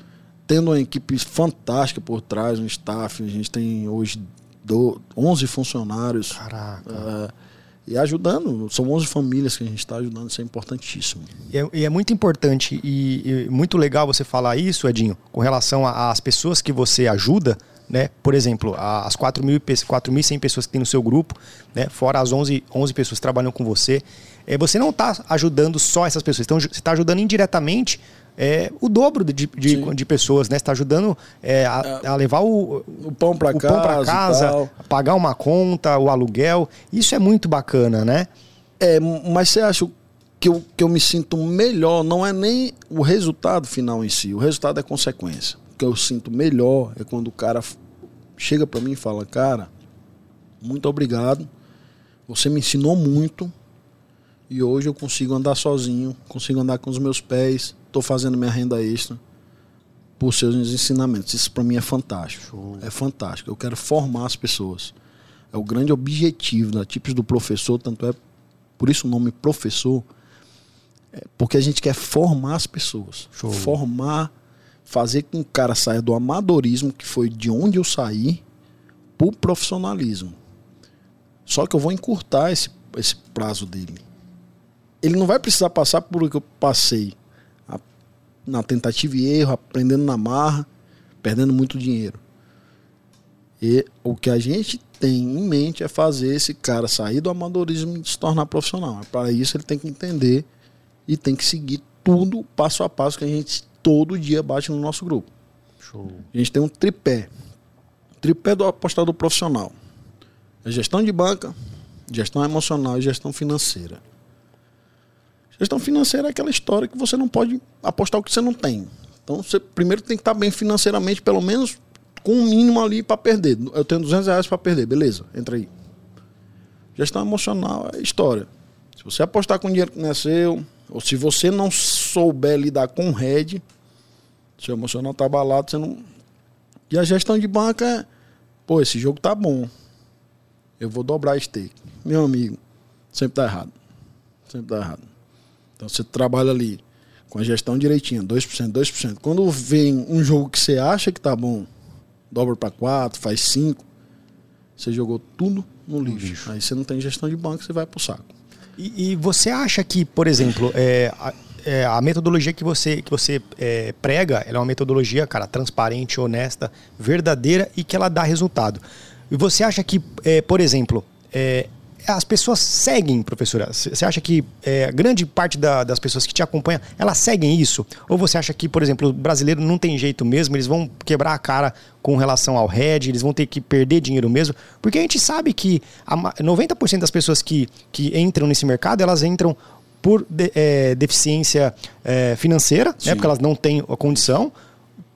tendo uma equipe fantástica por trás, um staff. A gente tem hoje do, 11 funcionários. Caraca. É, e ajudando. São 11 famílias que a gente está ajudando, isso é importantíssimo. E é, e é muito importante e, e, muito legal você falar isso, Edinho, com relação às pessoas que você ajuda. Né? Por exemplo, as 4.100 pessoas que tem no seu grupo, né? fora as 11, 11 pessoas que trabalham com você, é, você não está ajudando só essas pessoas, então você está ajudando indiretamente é, o dobro de, de, de pessoas, né? Você está ajudando é, a, a, levar o, o pão para casa, casa pagar uma conta, o aluguel. Isso é muito bacana, né? É, mas você acha que eu, que eu me sinto melhor não é nem o resultado final em si, o resultado é consequência. O que eu sinto melhor é quando o cara chega para mim e fala: Cara, muito obrigado, você me ensinou muito e hoje eu consigo andar sozinho, consigo andar com os meus pés, estou fazendo minha renda extra por seus ensinamentos. Isso para mim é fantástico. Show. É fantástico. Eu quero formar as pessoas. É o grande objetivo da tipos do professor, tanto é por isso o nome professor, é porque a gente quer formar as pessoas. Show. Formar, fazer com que o cara saia do amadorismo, que foi de onde eu saí, para o profissionalismo. Só que eu vou encurtar esse, esse prazo dele. Ele não vai precisar passar por o que eu passei na tentativa e erro, aprendendo na marra, perdendo muito dinheiro. E o que a gente tem em mente é fazer esse cara sair do amadorismo e se tornar profissional. Para isso ele tem que entender e tem que seguir tudo passo a passo que a gente todo dia bate no nosso grupo. Show. A gente tem um tripé. tripé do apostador profissional. É gestão de banca, gestão emocional e gestão financeira. Gestão financeira é aquela história que você não pode apostar o que você não tem. Então, você primeiro tem que estar bem financeiramente, pelo menos com um mínimo ali para perder. Eu tenho 200 reais para perder, beleza, entra aí. Gestão emocional é história. Se você apostar com dinheiro que não é seu, ou se você não souber lidar com o RED, seu emocional tá abalado, você não. E a gestão de banca é, pô, esse jogo tá bom. Eu vou dobrar stake. Meu amigo, sempre tá errado. Sempre tá errado. Então você trabalha ali com a gestão direitinha, 2%, 2%. Quando vem um jogo que você acha que tá bom, dobra para 4, faz 5, você jogou tudo no lixo. lixo. Aí você não tem gestão de banco, você vai pro saco. E, e você acha que, por exemplo, é, a, é, a metodologia que você, que você é, prega, ela é uma metodologia, cara, transparente, honesta, verdadeira e que ela dá resultado. E você acha que, é, por exemplo, é, as pessoas seguem, professora? Você acha que é, grande parte da, das pessoas que te acompanham, elas seguem isso? Ou você acha que, por exemplo, o brasileiro não tem jeito mesmo, eles vão quebrar a cara com relação ao RED, eles vão ter que perder dinheiro mesmo? Porque a gente sabe que a 90% das pessoas que, que entram nesse mercado, elas entram por de, é, deficiência é, financeira, né, porque elas não têm a condição,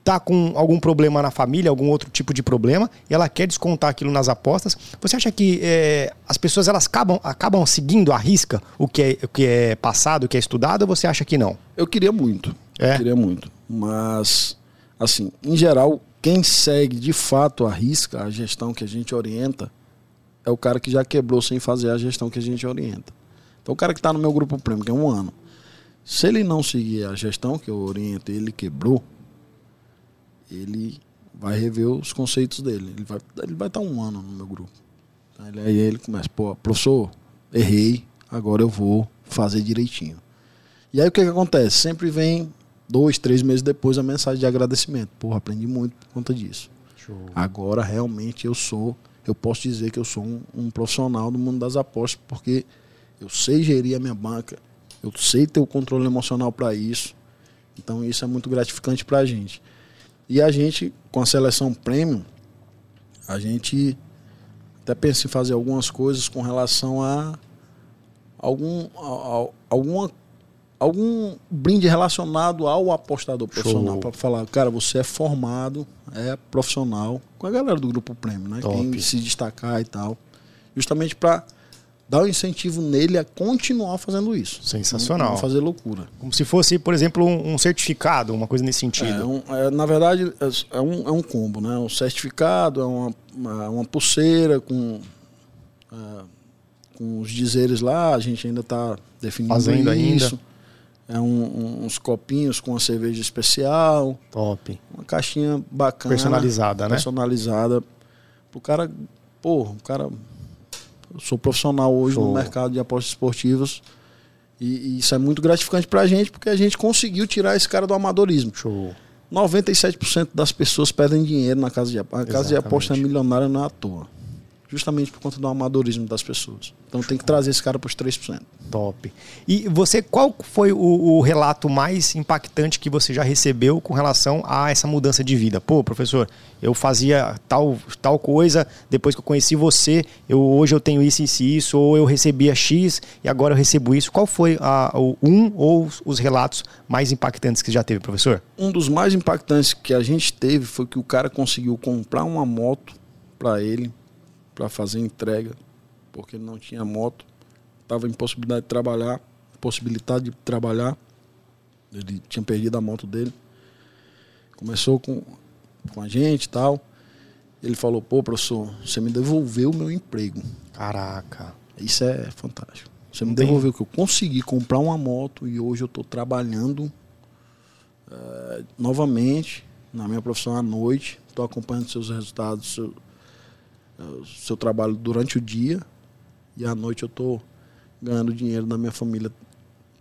tá com algum problema na família, algum outro tipo de problema, e ela quer descontar aquilo nas apostas. Você acha que é, as pessoas elas acabam, acabam seguindo a risca o que, é, o que é passado, o que é estudado, ou você acha que não? Eu queria muito. É? Eu queria muito. Mas, assim, em geral, quem segue de fato a risca, a gestão que a gente orienta, é o cara que já quebrou sem fazer a gestão que a gente orienta. Então, o cara que está no meu grupo prêmio, que é um ano, se ele não seguir a gestão que eu oriento, ele quebrou, ele vai rever os conceitos dele. Ele vai, ele vai estar um ano no meu grupo. Aí ele começa, pô, professor, errei, agora eu vou fazer direitinho. E aí o que, que acontece? Sempre vem dois, três meses depois a mensagem de agradecimento. Porra, aprendi muito por conta disso. Show. Agora realmente eu sou, eu posso dizer que eu sou um, um profissional do mundo das apostas, porque eu sei gerir a minha banca, eu sei ter o controle emocional para isso. Então isso é muito gratificante para a gente. E a gente, com a seleção premium, a gente até pensa em fazer algumas coisas com relação a algum, a, a, alguma, algum brinde relacionado ao apostador profissional. Para falar, cara, você é formado, é profissional, com a galera do grupo premium, né? Top. Quem se destacar e tal. Justamente para dá um incentivo nele a continuar fazendo isso. Sensacional. Não, fazer loucura. Como se fosse, por exemplo, um, um certificado, uma coisa nesse sentido. É, um, é, na verdade, é, é um, é um combo, né? Um certificado, é uma, uma, uma pulseira com, é, com os dizeres lá, a gente ainda está definindo Fazendo isso. Ainda. É um, uns copinhos com uma cerveja especial. Top. Uma caixinha bacana. Personalizada, né? Personalizada. Pro cara, pô, o cara sou profissional hoje Show. no mercado de apostas esportivas. E, e isso é muito gratificante pra gente, porque a gente conseguiu tirar esse cara do amadorismo. Show. 97% das pessoas perdem dinheiro na casa de apostas. A casa de apostas é milionária não é à toa justamente por conta do amadorismo das pessoas. Então tem que trazer esse cara para os 3%. Top. E você, qual foi o, o, relato mais impactante que você já recebeu com relação a essa mudança de vida? Pô, professor, eu fazia tal, tal coisa, depois que eu conheci você, eu, hoje eu tenho isso e isso, ou eu recebia X e agora eu recebo isso. Qual foi a, o, um ou os relatos mais impactantes que já teve, professor? Um dos mais impactantes que a gente teve foi que o cara conseguiu comprar uma moto para ele para fazer entrega, porque ele não tinha moto, estava em possibilidade de trabalhar, possibilidade de trabalhar, ele tinha perdido a moto dele. Começou com, com a gente e tal. Ele falou, pô, professor, você me devolveu o meu emprego. Caraca. Isso é fantástico. Você me devolveu que eu consegui comprar uma moto e hoje eu estou trabalhando uh, novamente na minha profissão à noite. Estou acompanhando seus resultados, seu, seu trabalho durante o dia e à noite eu estou ganhando dinheiro da minha família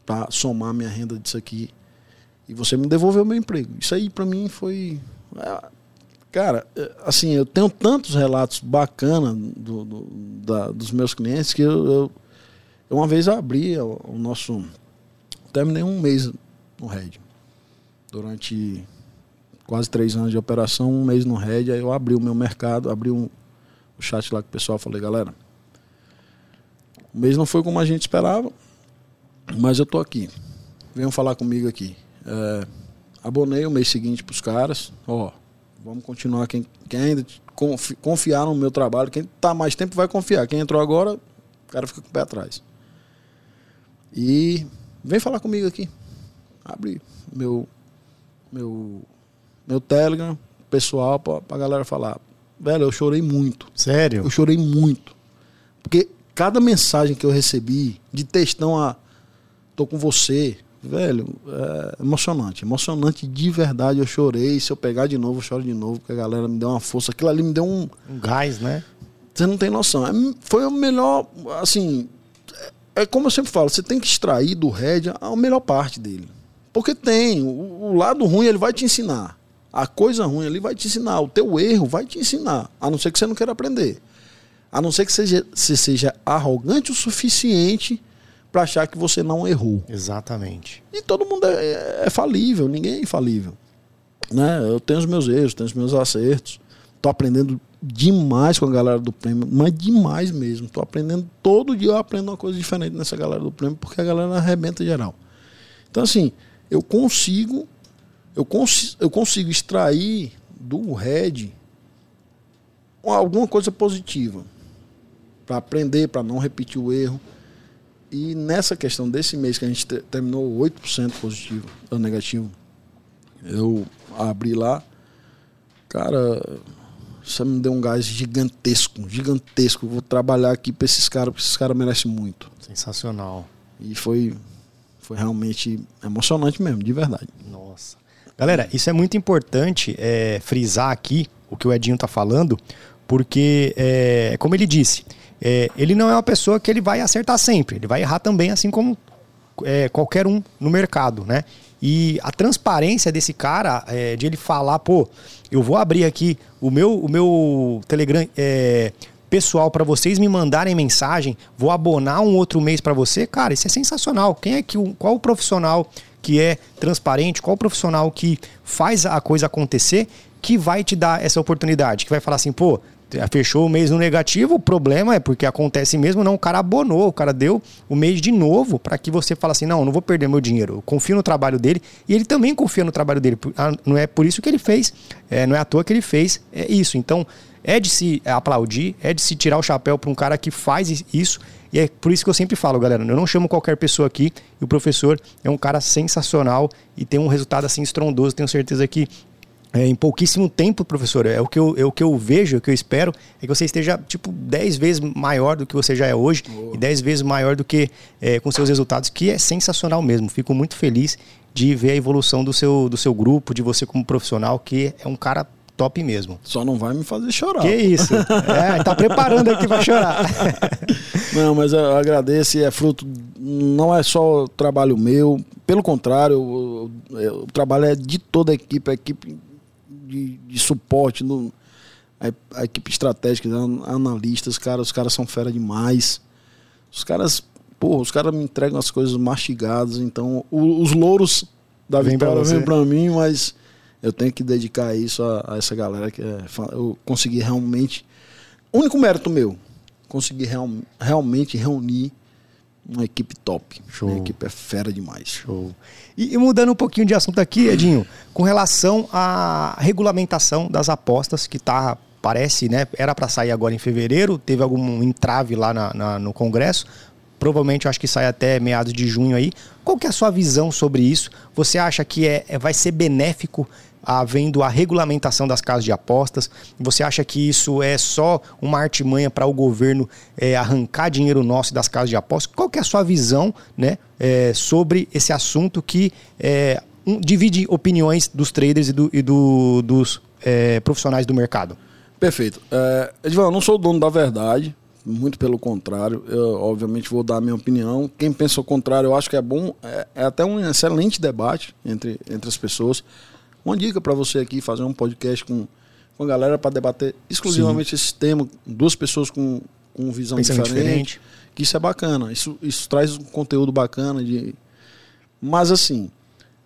para somar minha renda disso aqui. E você me devolveu meu emprego. Isso aí para mim foi. É, cara, é, assim, eu tenho tantos relatos bacanas do, do, da, dos meus clientes que eu, eu, eu uma vez abri o, o nosso. Terminei um mês no Red. Durante quase três anos de operação, um mês no Red, aí eu abri o meu mercado, abri um, o chat lá com o pessoal, falei, galera, o mês não foi como a gente esperava, mas eu tô aqui. Venham falar comigo aqui. É, abonei o mês seguinte pros caras, ó, vamos continuar, quem, quem ainda confi, confiar no meu trabalho, quem tá mais tempo vai confiar, quem entrou agora, o cara fica com o pé atrás. E vem falar comigo aqui. Abre meu meu meu Telegram pessoal pra, pra galera falar. Velho, eu chorei muito. Sério? Eu chorei muito. Porque cada mensagem que eu recebi de textão a tô com você, velho, é emocionante. Emocionante de verdade. Eu chorei. Se eu pegar de novo, eu choro de novo, porque a galera me deu uma força. Aquilo ali me deu um. Um gás, né? Você não tem noção. É, foi o melhor, assim. É, é como eu sempre falo, você tem que extrair do Red a melhor parte dele. Porque tem. O, o lado ruim ele vai te ensinar. A coisa ruim ele vai te ensinar. O teu erro vai te ensinar. A não ser que você não queira aprender. A não ser que seja, você seja arrogante o suficiente para achar que você não errou. Exatamente. E todo mundo é, é, é, falível, ninguém é infalível. Né? Eu tenho os meus erros, tenho os meus acertos. Tô aprendendo demais com a galera do prêmio, mas demais mesmo. Tô aprendendo todo dia eu aprendo uma coisa diferente nessa galera do prêmio, porque a galera arrebenta geral. Então assim, eu consigo eu, cons eu consigo extrair do Red alguma coisa positiva para aprender, para não repetir o erro. E nessa questão desse mês que a gente terminou 8% positivo ou negativo, eu abri lá, cara, você me deu um gás gigantesco, gigantesco. Vou trabalhar aqui para esses caras, porque esses caras merecem muito. Sensacional. E foi, foi realmente emocionante mesmo, de verdade. Nossa. Galera, isso é muito importante é, frisar aqui o que o Edinho tá falando, porque, é, como ele disse, é, ele não é uma pessoa que ele vai acertar sempre, ele vai errar também, assim como é, qualquer um no mercado, né? E a transparência desse cara, é, de ele falar, pô, eu vou abrir aqui o meu, o meu Telegram é, pessoal para vocês me mandarem mensagem, vou abonar um outro mês para você, cara, isso é sensacional. Quem é que qual o profissional que é transparente, qual profissional que faz a coisa acontecer que vai te dar essa oportunidade, que vai falar assim, pô, fechou o mês no negativo, o problema é porque acontece mesmo, não, o cara abonou, o cara deu o mês de novo para que você fale assim, não, não vou perder meu dinheiro, eu confio no trabalho dele e ele também confia no trabalho dele, ah, não é por isso que ele fez, é, não é à toa que ele fez é isso, então é de se aplaudir, é de se tirar o chapéu para um cara que faz isso e é por isso que eu sempre falo, galera, eu não chamo qualquer pessoa aqui e o professor é um cara sensacional e tem um resultado assim estrondoso, tenho certeza que é, em pouquíssimo tempo, professor, é o, que eu, é o que eu vejo, é o que eu espero, é que você esteja, tipo, 10 vezes maior do que você já é hoje oh. e 10 vezes maior do que é, com seus resultados, que é sensacional mesmo. Fico muito feliz de ver a evolução do seu, do seu grupo, de você como profissional, que é um cara top mesmo. Só não vai me fazer chorar. Que isso? É, tá preparando aí que vai chorar. não, mas eu agradeço e é fruto, não é só trabalho meu, pelo contrário, o, o, o trabalho é de toda a equipe, a equipe de, de suporte, no, a, a, equipe estratégica, analistas, cara, os caras são fera demais. Os caras, pô, os caras me entregam as coisas mastigadas, então o, os louros da Vem vitória vêm pra mim, mas eu tenho que dedicar isso a, a essa galera que é, eu consegui realmente. Único mérito meu, conseguir real, realmente reunir uma equipe top. Show. A equipe é fera demais. Show. E, e, mudando um pouquinho de assunto aqui, Edinho, com relação à regulamentação das apostas que tá parece, né? Era para sair agora em fevereiro, teve algum entrave lá na, na, no Congresso. Provavelmente acho que sai até meados de junho aí. Qual que é a sua visão sobre isso? Você acha que é vai ser benéfico havendo a regulamentação das casas de apostas? Você acha que isso é só uma artimanha para o governo é, arrancar dinheiro nosso das casas de apostas? Qual que é a sua visão né, é, sobre esse assunto que é, um, divide opiniões dos traders e, do, e do, dos é, profissionais do mercado? Perfeito. É, eu não sou o dono da verdade, muito pelo contrário. Eu, obviamente, vou dar a minha opinião. Quem pensa o contrário, eu acho que é bom. É, é até um excelente debate entre, entre as pessoas. Uma dica para você aqui fazer um podcast com, com a galera para debater exclusivamente Sim. esse tema, duas pessoas com, com visão diferente, diferente, Que isso é bacana. Isso, isso traz um conteúdo bacana de. Mas assim,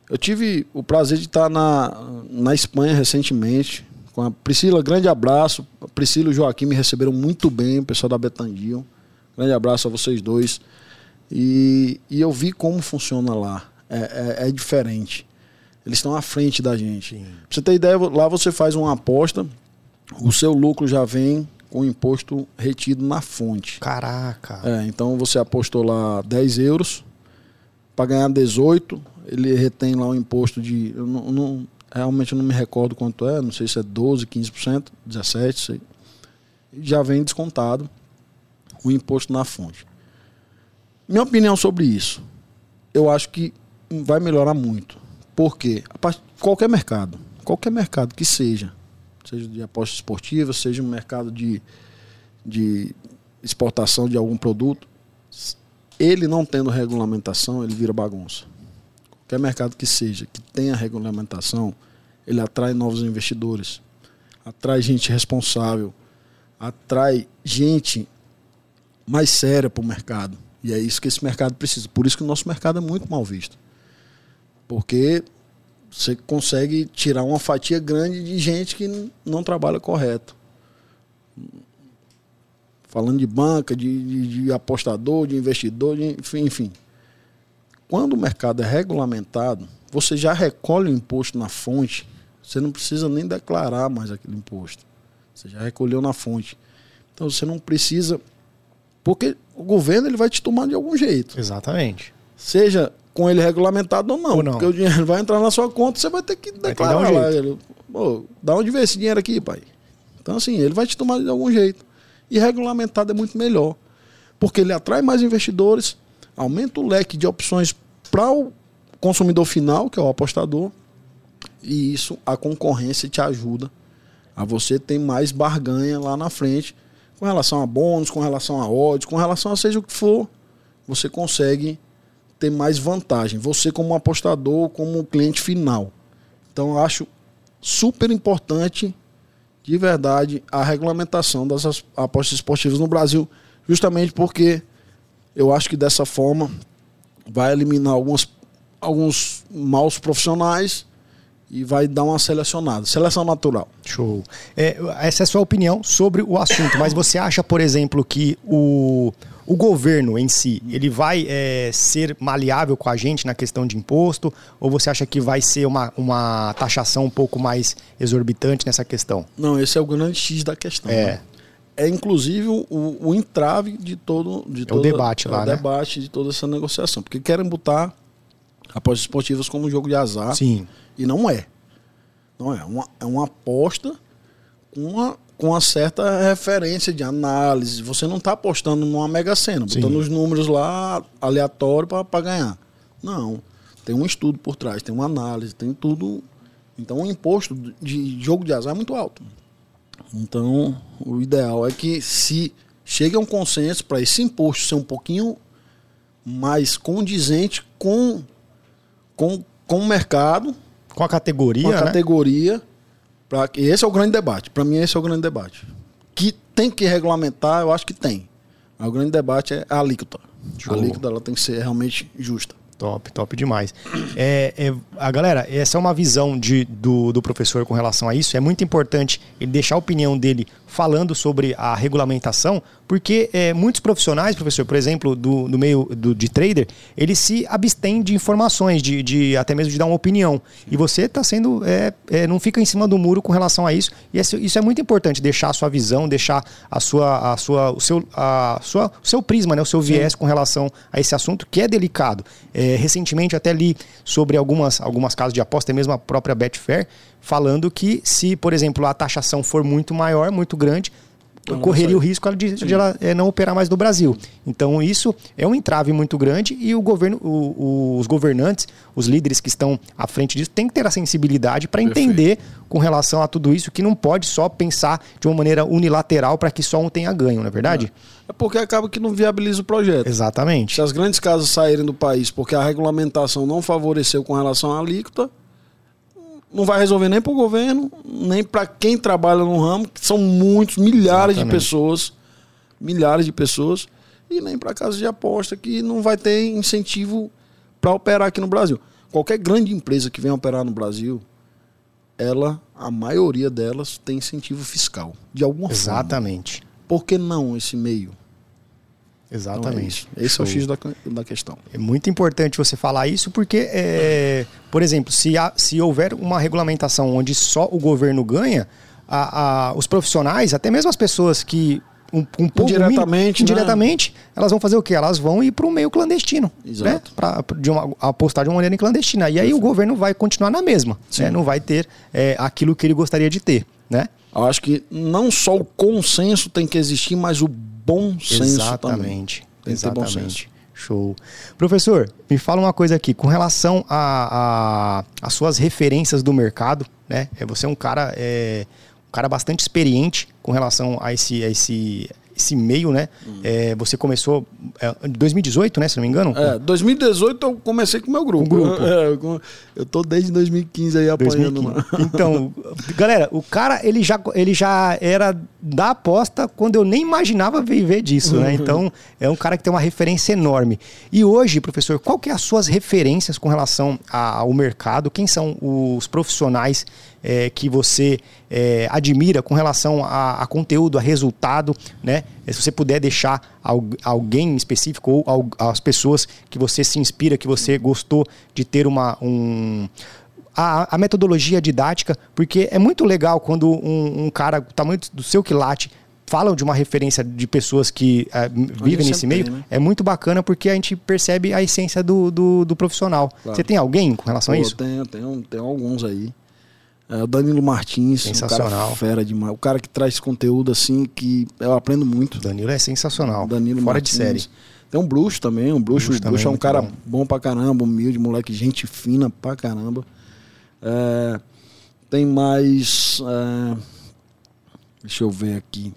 Eu tive o prazer de estar na, na Espanha recentemente com a Priscila. Grande abraço. A Priscila e o Joaquim me receberam muito bem, o pessoal da Betandil. Grande abraço a vocês dois. E, e eu vi como funciona lá. É, é, é diferente. Eles estão à frente da gente. Sim. Pra você ter ideia, lá você faz uma aposta, o seu lucro já vem com o imposto retido na fonte. Caraca! É, então você apostou lá 10 euros, para ganhar 18, ele retém lá um imposto de. Eu não, não, realmente eu não me recordo quanto é, não sei se é 12, 15%, 17%, sei. Já vem descontado o imposto na fonte. Minha opinião sobre isso, eu acho que vai melhorar muito. Porque qualquer mercado, qualquer mercado que seja, seja de aposta esportiva, seja um mercado de, de exportação de algum produto, ele não tendo regulamentação, ele vira bagunça. Qualquer mercado que seja, que tenha regulamentação, ele atrai novos investidores, atrai gente responsável, atrai gente mais séria para o mercado. E é isso que esse mercado precisa. Por isso que o nosso mercado é muito mal visto. Porque você consegue tirar uma fatia grande de gente que não trabalha correto. Falando de banca, de, de, de apostador, de investidor, de, enfim, enfim. Quando o mercado é regulamentado, você já recolhe o imposto na fonte, você não precisa nem declarar mais aquele imposto. Você já recolheu na fonte. Então você não precisa. Porque o governo ele vai te tomar de algum jeito. Exatamente. Seja com ele regulamentado ou não. Ou não. Porque o dinheiro vai entrar na sua conta, você vai ter que declarar ter um lá. Ele, Pô, dá onde vem esse dinheiro aqui, pai? Então, assim, ele vai te tomar de algum jeito. E regulamentado é muito melhor. Porque ele atrai mais investidores, aumenta o leque de opções para o consumidor final, que é o apostador, e isso a concorrência te ajuda a você ter mais barganha lá na frente com relação a bônus, com relação a odds, com relação a seja o que for, você consegue ter mais vantagem. Você como apostador, como cliente final. Então eu acho super importante de verdade a regulamentação das apostas esportivas no Brasil, justamente porque eu acho que dessa forma vai eliminar algumas, alguns maus profissionais e vai dar uma selecionada, seleção natural. Show. É, essa é a sua opinião sobre o assunto, mas você acha, por exemplo, que o, o governo em si, ele vai é, ser maleável com a gente na questão de imposto? Ou você acha que vai ser uma, uma taxação um pouco mais exorbitante nessa questão? Não, esse é o grande X da questão. É. Né? É inclusive o, o entrave de todo, de é o debate lá, o né? debate de toda essa negociação, porque querem botar apostas esportivas como um jogo de azar. Sim. E não é. Não é. Uma, é uma aposta com uma, com uma certa referência de análise. Você não está apostando numa mega cena, botando Sim. os números lá aleatório para ganhar. Não. Tem um estudo por trás, tem uma análise, tem tudo. Então o imposto de jogo de azar é muito alto. Então, o ideal é que se chegue a um consenso para esse imposto ser um pouquinho mais condizente com, com, com o mercado, com a categoria, com a né? categoria. Pra, esse é o grande debate. Para mim, esse é o grande debate. Que tem que regulamentar, eu acho que tem. Mas o grande debate é a alíquota. Show. A alíquota ela tem que ser realmente justa. Top, top demais. É, é, a galera, essa é uma visão de, do, do professor com relação a isso. É muito importante ele deixar a opinião dele falando sobre a regulamentação, porque é, muitos profissionais, professor, por exemplo, do, do meio do, de trader, eles se abstêm de informações, de, de até mesmo de dar uma opinião. E você está sendo. É, é, não fica em cima do muro com relação a isso. E isso é muito importante, deixar a sua visão, deixar a sua, a sua, o, seu, a sua, o seu prisma, né, o seu viés Sim. com relação a esse assunto que é delicado. É, recentemente até li sobre algumas, algumas casas de aposta, mesmo a própria Betfair, falando que se, por exemplo, a taxação for muito maior, muito grande, então, correria o risco de, de ela é, não operar mais no Brasil. Então isso é um entrave muito grande e o governo, o, o, os governantes, os líderes que estão à frente disso, têm que ter a sensibilidade para entender com relação a tudo isso que não pode só pensar de uma maneira unilateral para que só um tenha ganho, não é verdade? É. é porque acaba que não viabiliza o projeto. Exatamente. Se as grandes casas saírem do país porque a regulamentação não favoreceu com relação à alíquota, não vai resolver nem para o governo, nem para quem trabalha no ramo, que são muitos, milhares Exatamente. de pessoas, milhares de pessoas, e nem para casas de aposta que não vai ter incentivo para operar aqui no Brasil. qualquer grande empresa que venha operar no Brasil, ela, a maioria delas, tem incentivo fiscal, de alguma Exatamente. forma. Por que não esse meio? Exatamente. Então é Esse é o X da, da questão. É muito importante você falar isso, porque, é, por exemplo, se, há, se houver uma regulamentação onde só o governo ganha, a, a, os profissionais, até mesmo as pessoas que um, um pouco indiretamente, indiretamente né? elas vão fazer o quê? Elas vão ir para o meio clandestino, Exato. né? Para de uma, apostar de uma maneira clandestina. E aí o governo vai continuar na mesma, né? não vai ter é, aquilo que ele gostaria de ter, né? Eu acho que não só o consenso tem que existir, mas o bom senso Exatamente. também. Tem Exatamente. Show. Professor, me fala uma coisa aqui, com relação a suas referências do mercado, né? É, você é um cara, é, um cara bastante experiente com relação a esse, a esse, esse meio, né? Uhum. É, você começou é, em 2018, né? Se não me engano. É, 2018 eu comecei com o meu grupo. O grupo. Eu, eu tô desde 2015 aí apanhando. 2015. Então, galera, o cara ele já, ele já era da aposta quando eu nem imaginava viver disso, né? Então, é um cara que tem uma referência enorme. E hoje, professor, qual que é as suas referências com relação ao mercado? Quem são os profissionais é, que você é, admira com relação a, a, conteúdo, a resultado, né? Se você puder deixar alguém específico ou as pessoas que você se inspira, que você gostou de ter uma um a, a metodologia didática, porque é muito legal quando um, um cara do tamanho do seu quilate falam de uma referência de pessoas que é, vivem nesse meio, né? é muito bacana porque a gente percebe a essência do, do, do profissional. Claro. Você tem alguém com relação Pô, a isso? Tenho, tenho, tenho alguns aí. É, o Danilo Martins, sensacional. Um cara fera demais. O cara que traz conteúdo assim que eu aprendo muito. Danilo é sensacional. Danilo Fora Martins. de série. Tem um bruxo também, um bruxo, bruxo, bruxo é um cara bom. bom pra caramba, humilde, moleque, gente fina pra caramba. É, tem mais. É, deixa eu ver aqui.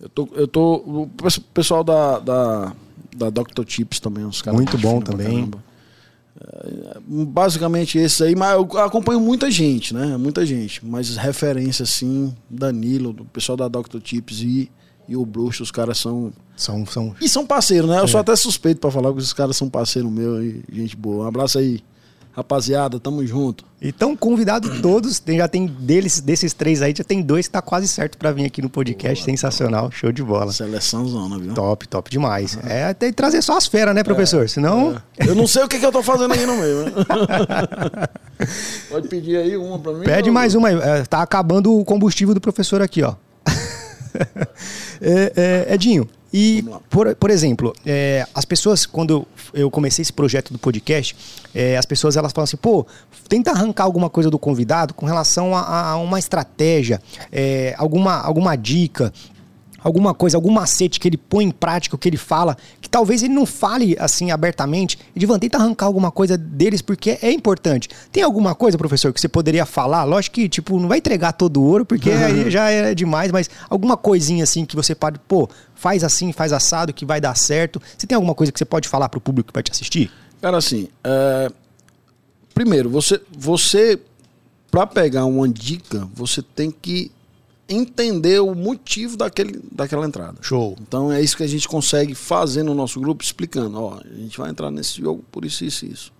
Eu tô. Eu tô o pessoal da, da, da Dr. Chips também, uns caras. Muito bom também. Basicamente esses aí, mas eu acompanho muita gente, né? Muita gente. Mas referência, assim, Danilo, o pessoal da Dr. Chips e, e o Bruxo, os caras são. São, são. E são parceiros, né? Eu é. sou até suspeito para falar que os caras são parceiros meu e gente boa. Um abraço aí. Rapaziada, tamo junto. Então, convidado todos, já tem deles, desses três aí, já tem dois que tá quase certo para vir aqui no podcast. Boa, Sensacional, show de bola. Seleção zona, viu? Top, top demais. Uhum. É, tem que trazer só as feras, né, professor? É, Senão. É. Eu não sei o que, que eu tô fazendo aí no meio, né? Pode pedir aí uma pra mim. Pede mais uma aí. É, tá acabando o combustível do professor aqui, ó. é, é, Edinho, e, por, por exemplo, é, as pessoas, quando eu comecei esse projeto do podcast, é, as pessoas elas falam assim, pô, tenta arrancar alguma coisa do convidado com relação a, a uma estratégia, é, alguma, alguma dica, alguma coisa, algum macete que ele põe em prática, o que ele fala, que talvez ele não fale assim abertamente. Edivan, tenta arrancar alguma coisa deles porque é importante. Tem alguma coisa, professor, que você poderia falar? Lógico que, tipo, não vai entregar todo o ouro, porque aí já é demais, mas alguma coisinha assim que você pode, pô, faz assim, faz assado, que vai dar certo. Você tem alguma coisa que você pode falar para o público que vai te assistir? Cara, assim, é... primeiro, você, você para pegar uma dica, você tem que entender o motivo daquele, daquela entrada. Show. Então é isso que a gente consegue fazer no nosso grupo, explicando, ó, a gente vai entrar nesse jogo por isso, isso, isso.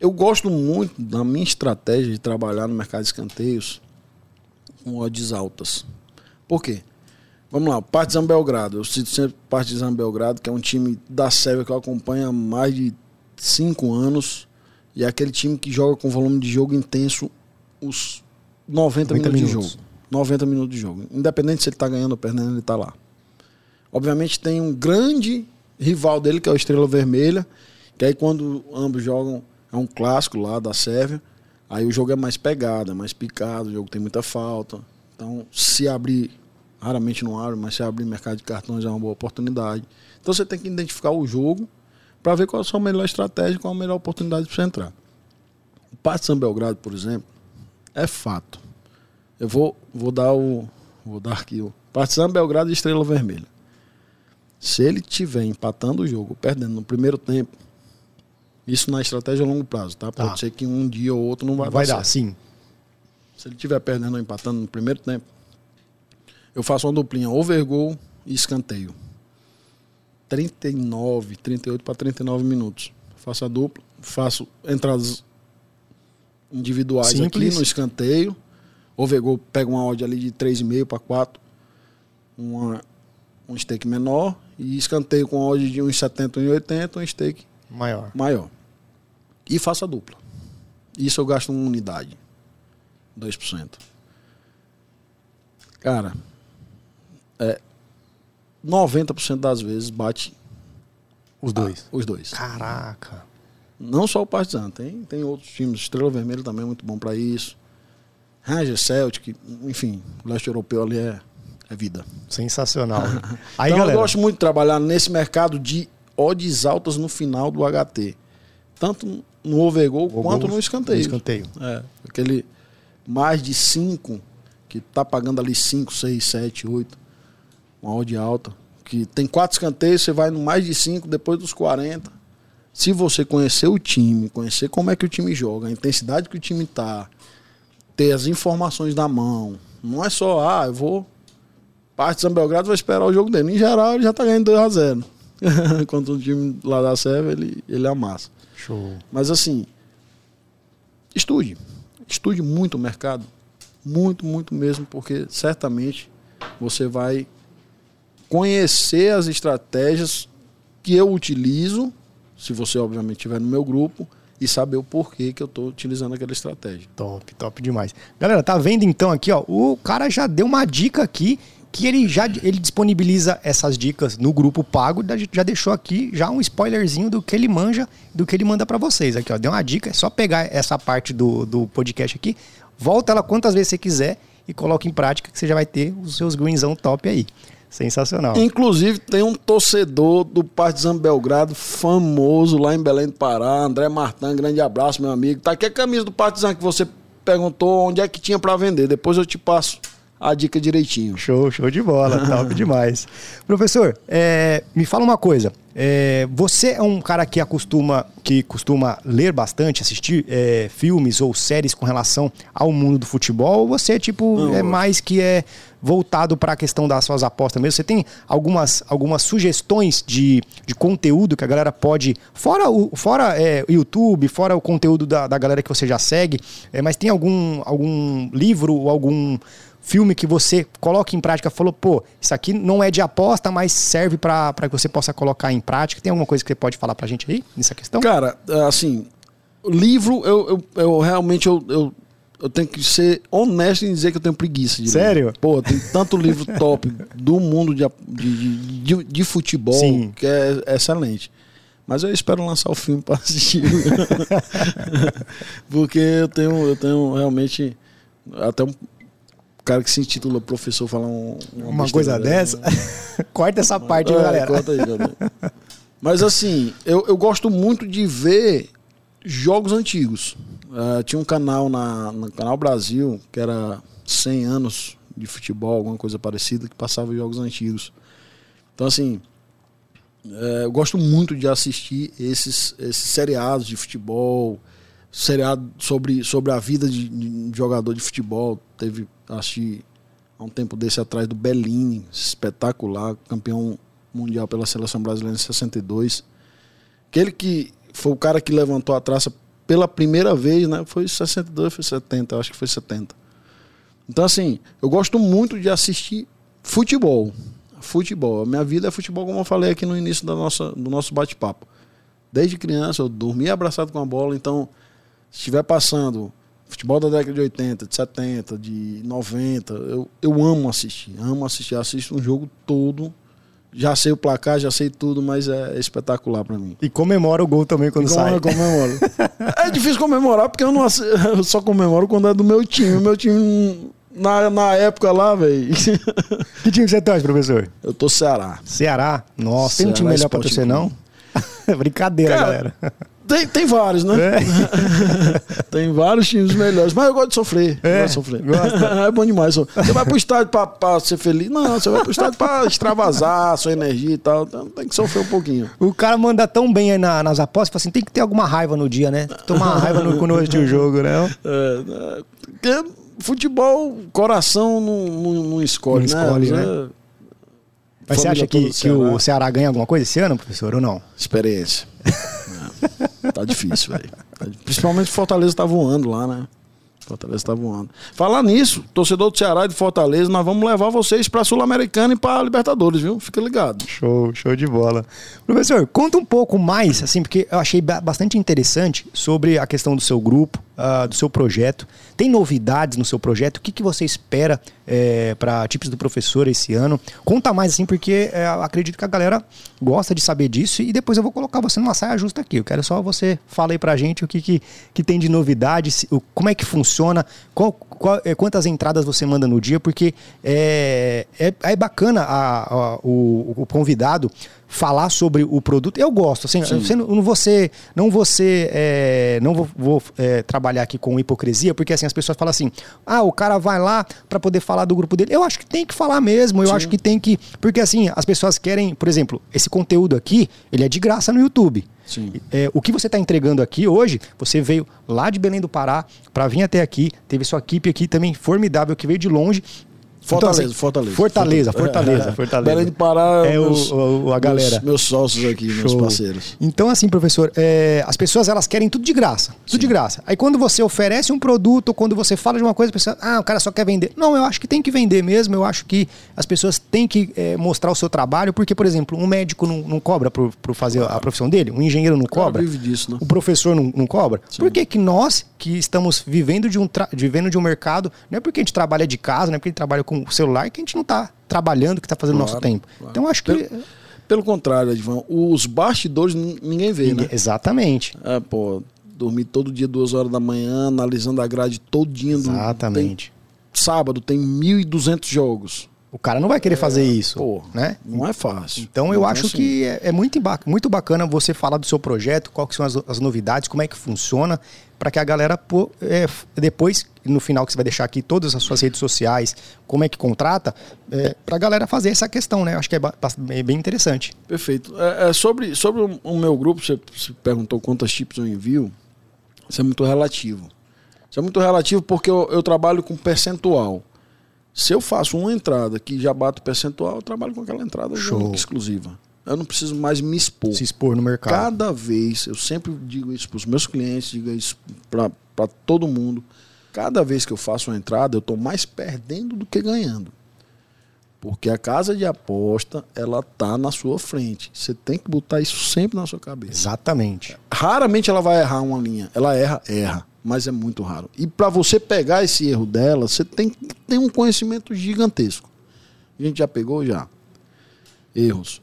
Eu gosto muito da minha estratégia de trabalhar no mercado de escanteios com odds altas. Por quê? Vamos lá, Partizan Belgrado. Eu cito sempre Partizan Belgrado, que é um time da Sérvia que eu acompanho há mais de cinco anos. E é aquele time que joga com volume de jogo intenso os 90, 90 minutos, minutos de jogo. 90 minutos de jogo. Independente se ele está ganhando ou perdendo, ele está lá. Obviamente tem um grande rival dele, que é o Estrela Vermelha, que aí quando ambos jogam, é um clássico lá da Sérvia, aí o jogo é mais pegado, é mais picado, o jogo tem muita falta. Então, se abrir, raramente não abre, mas se abrir mercado de cartões é uma boa oportunidade. Então você tem que identificar o jogo para ver qual é a sua melhor estratégia, qual é a melhor oportunidade para você entrar. O Partizan Belgrado, por exemplo, é fato eu vou, vou dar o. Vou dar aqui o. Partizan Belgrado e Estrela Vermelha. Se ele tiver empatando o jogo, perdendo no primeiro tempo, isso na estratégia a longo prazo, tá? Pode tá. ser que um dia ou outro não vai, vai dar. Vai dar, sim. Se ele estiver perdendo ou empatando no primeiro tempo, eu faço uma duplinha overgol e escanteio. 39, 38 para 39 minutos. faço a dupla, faço entradas individuais Simples. aqui no escanteio. O Vegol pega uma odd ali de 3,5 para 4. Uma, um stake menor. E escanteio com odd de 1,70, 1,80, um stake Maior. maior. E faço a dupla. Isso eu gasto uma unidade. 2%. Cara, é 90% das vezes bate Os dois. os dois. Caraca. Não só o Partizan, tem, tem outros times. Estrela Vermelha também é muito bom para isso. Rangers, Celtic, enfim, o leste europeu ali é, é vida. Sensacional. Aí, então galera. eu gosto muito de trabalhar nesse mercado de odds altas no final do HT. Tanto no overgol quanto no escanteio. no escanteio. É, aquele mais de 5, que tá pagando ali 5, 6, 7, 8. Uma odd alta. Que tem quatro escanteios, você vai no mais de 5, depois dos 40. Se você conhecer o time, conhecer como é que o time joga, a intensidade que o time tá, ter as informações na mão. Não é só, ah, eu vou. Partizan Belgrado vai esperar o jogo dele. Em geral, ele já tá ganhando 2x0. Enquanto o time lá da Sérvia, ele, ele amassa. Show. Mas assim, estude. Estude muito o mercado. Muito, muito mesmo, porque certamente você vai conhecer as estratégias que eu utilizo, se você obviamente estiver no meu grupo, e saber o porquê que eu estou utilizando aquela estratégia. Top, top demais. Galera, tá vendo então aqui, ó? O cara já deu uma dica aqui que ele já ele disponibiliza essas dicas no grupo pago, já deixou aqui já um spoilerzinho do que ele manja, do que ele manda pra vocês. Aqui, ó, deu uma dica, é só pegar essa parte do, do podcast aqui, volta ela quantas vezes você quiser e coloca em prática que você já vai ter os seus greenzão top aí. Sensacional. Inclusive, tem um torcedor do Partizan Belgrado famoso lá em Belém do Pará, André Martin, grande abraço, meu amigo. Tá aqui a camisa do Partizan que você perguntou onde é que tinha pra vender. Depois eu te passo a dica direitinho. Show, show de bola, top demais. Professor, é, me fala uma coisa. é, você é um cara que acostuma, que costuma ler bastante, assistir é, filmes ou séries com relação ao mundo do futebol? Ou você tipo Não, é mais que é voltado para a questão das suas apostas mesmo? Você tem algumas, algumas sugestões de, de conteúdo que a galera pode, fora o fora é, YouTube, fora o conteúdo da, da galera que você já segue, é, mas tem algum algum livro ou algum filme que você coloca em prática, falou, pô, isso aqui não é de aposta, mas serve para que você possa colocar em prática. Tem alguma coisa que você pode falar pra gente aí nessa questão? Cara, assim, livro, eu, eu, eu realmente eu, eu, eu tenho que ser honesto em dizer que eu tenho preguiça de ler. Sério? Pô, tem tanto livro top do mundo de, de, de, de futebol Sim. que é excelente. Mas eu espero lançar o filme para assistir. Porque eu tenho, eu tenho realmente. Até um cara que se intitula professor falar um, Uma besteira coisa dessa. dessa? Corta essa parte, É, galera. conta aí, aí. Mas assim, eu, eu gosto muito de ver jogos antigos. Ah, tinha um canal na, no Canal Brasil, que era 100 anos de futebol, alguma coisa parecida, que passava jogos antigos. Então, assim, é, eu gosto muito de assistir esses, esses seriados de futebol, seriado sobre, sobre a vida de, de jogador de futebol. Teve, assisti há um tempo desse atrás do Bellini, espetacular, campeão mundial pela seleção brasileira em 62. Aquele que foi o cara que levantou a traça pela primeira vez, né? Foi 62, foi 70, eu acho que foi 70. Então, assim, eu gosto muito de assistir futebol. Futebol. A minha vida é futebol, como eu falei aqui no início da nossa, do nosso bate-papo. Desde criança, eu dormia abraçado com a bola, então, se estiver passando futebol da década de 80, de 70, de 90, eu, eu amo assistir. Amo assistir. Assisto um jogo todo. Já sei o placar, já sei tudo, mas é espetacular pra mim. E comemora o gol também quando Como sai. eu comemoro. é difícil comemorar porque eu, não, eu só comemoro quando é do meu time. O meu time, na, na época lá, velho, Que time você torce, professor? eu tô Ceará. Ceará? Nossa, tem um Ceará time melhor pra torcer, não? Brincadeira, Cara, galera. Tem, tem vários, né? É. tem vários times melhores, mas eu gosto de sofrer. eu É, gosto de sofrer. gosta. é bom demais. Você vai pro estádio pra, pra ser feliz? Não, você vai pro estádio pra extravasar sua energia e tal. Então tem que sofrer um pouquinho. O cara manda tão bem aí na- nas apostas, fala assim, tem que ter alguma raiva no dia, né? Tomar uma raiva no, quando assistir o jogo, né? É, é, porque futebol, coração não, não, não escolhe, Não né? escolhe, É, né? Mas você família acha toda que, que o Ceará. Ceará ganha alguma coisa esse ano, professor, ou não? Experiência. Tá difícil, velho. Tá Principalmente Fortaleza tá voando lá, né? Fortaleza tá voando. Falar nisso, torcedor do Ceará e de Fortaleza, nós vamos levar vocês pra Sul-Americana e pra Libertadores, viu? Fica ligado. Show, show de bola. Professor, conta um pouco mais, assim, porque eu achei bastante interessante sobre a questão do seu grupo, uh, do seu projeto. Tem novidades no seu projeto? O que, que você espera é, para Tips do Professor esse ano? Conta mais, assim, porque é, acredito que a galera gosta de saber disso e depois eu vou colocar você numa saia justa aqui. Eu quero só você falar aí pra gente o que, que, que tem de novidades, como é que funciona, qual, qual, é, quantas entradas você manda no dia, porque é, é, é bacana a, a, o, o convidado falar sobre o produto. Eu gosto, assim, você não vou ser, não ser, é, não vou, vou é, trabalhar aqui com hipocrisia, porque assim as pessoas falam assim, ah, o cara vai lá para poder falar do grupo dele. Eu acho que tem que falar mesmo. Eu Sim. acho que tem que, porque assim as pessoas querem, por exemplo, esse conteúdo aqui, ele é de graça no YouTube. É, o que você está entregando aqui hoje, você veio lá de Belém do Pará para vir até aqui, teve sua equipe aqui também formidável que veio de longe Fortaleza, então, assim, Fortaleza. Fortaleza, Fortaleza, é, Fortaleza. Belém de Pará é meus, o, o, a galera. Meus, meus sócios aqui, Show. meus parceiros. Então, assim, professor, é, as pessoas elas querem tudo de graça. Tudo Sim. de graça. Aí quando você oferece um produto, quando você fala de uma coisa, a pessoa, ah, o cara só quer vender. Não, eu acho que tem que vender mesmo. Eu acho que as pessoas têm que é, mostrar o seu trabalho, porque, por exemplo, um médico não, não cobra por fazer a profissão dele, um engenheiro não cobra. Vive disso, né? O professor não, não cobra. Sim. Por que, que nós, que estamos vivendo de, um vivendo de um mercado, não é porque a gente trabalha de casa, não é porque a gente trabalha com o celular, que a gente não está trabalhando, que está fazendo claro, nosso tempo. Claro. Então acho que. Pelo, pelo contrário, Edvan, os bastidores ninguém vê, ninguém, né? Exatamente. É, pô, dormir todo dia, duas horas da manhã, analisando a grade todinha do. Exatamente. Tem, sábado tem 1.200 jogos. O cara não vai querer fazer é, isso, pô, né? Não é fácil. Então eu então, acho assim. que é, é, muito, muito bacana você falar do seu projeto, quais são as, as novidades, como é que funciona, para que a galera pô, é, depois, no final que você vai deixar aqui todas as suas redes sociais, como é que contrata, é, para a galera fazer essa questão, né? Acho que é, é bem interessante. Perfeito. É, sobre, sobre o meu grupo, você, você perguntou quantas chips eu envio, isso é muito relativo. Isso é muito relativo porque eu, eu trabalho com percentual. Se eu faço uma entrada que já bato percentual, eu trabalho com aquela entrada Show. exclusiva. Eu não preciso mais me expor. Se expor no mercado. Cada vez, eu sempre digo isso para os meus clientes, digo isso para todo mundo. Cada vez que eu faço uma entrada, eu estou mais perdendo do que ganhando. Porque a casa de aposta, ela tá na sua frente. Você tem que botar isso sempre na sua cabeça. Exatamente. Raramente ela vai errar uma linha. Ela erra, erra mas é muito raro. E para você pegar esse erro dela, você tem que ter um conhecimento gigantesco. A gente já pegou já erros,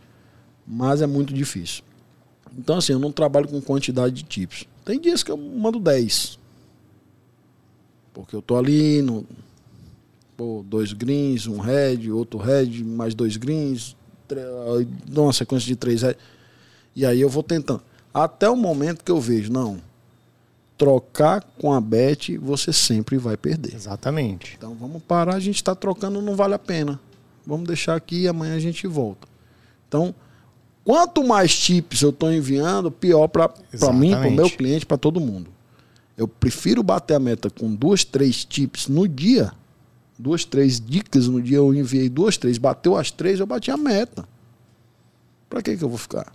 mas é muito difícil. Então assim, eu não trabalho com quantidade de tips. Tem dias que eu mando 10. Porque eu tô ali no pô, dois greens, um red, outro red, mais dois greens, dou uma sequência de três red. E aí eu vou tentando. Até o momento que eu vejo, não, trocar com a Bet, você sempre vai perder. Exatamente. Então vamos parar, a gente está trocando, não vale a pena. Vamos deixar aqui e amanhã a gente volta. Então, quanto mais chips eu estou enviando, pior para mim, para o meu cliente, para todo mundo. Eu prefiro bater a meta com duas, três chips no dia. Duas, três dicas no dia, eu enviei duas, três. Bateu as três, eu bati a meta. Para que, que eu vou ficar?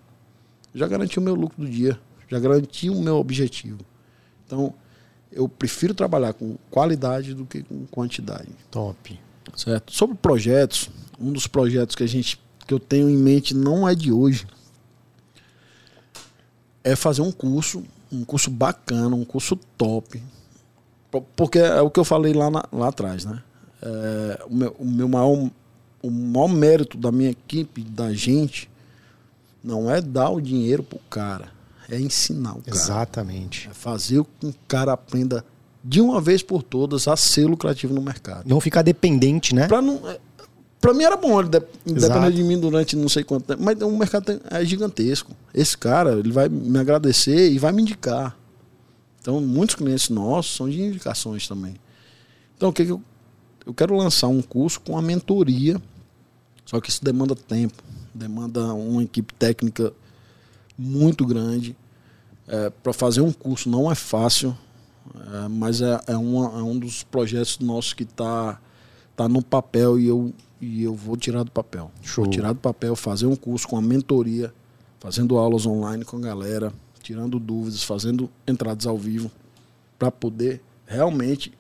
Já garanti o meu lucro do dia. Já garanti o meu objetivo. Então, eu prefiro trabalhar com qualidade do que com quantidade. Top. Certo? Sobre projetos, um dos projetos que a gente que eu tenho em mente não é de hoje. É fazer um curso, um curso bacana, um curso top. Porque é o que eu falei lá, na, lá atrás, né? É, o, meu, o meu maior o maior mérito da minha equipe, da gente, não é dar o dinheiro pro cara é ensinar o cara. Exatamente. É fazer com que o cara aprenda de uma vez por todas a ser lucrativo no mercado. Não ficar dependente, né? Pra, não, é, pra mim era bom ele depender de mim durante não sei quanto tempo, mas o mercado é gigantesco. Esse cara, ele vai me agradecer e vai me indicar. Então, muitos clientes nossos são de indicações também. Então, o que, que eu, eu quero lançar um curso com a mentoria, só que isso demanda tempo, demanda uma equipe técnica muito grande. É, para fazer um curso não é fácil, é, mas é, é, uma, é, um dos projetos nossos que está tá no papel e eu, e eu vou tirar do papel. Show. Vou tirar do papel, fazer um curso com a mentoria, fazendo aulas online com a galera, tirando dúvidas, fazendo entradas ao vivo, para poder realmente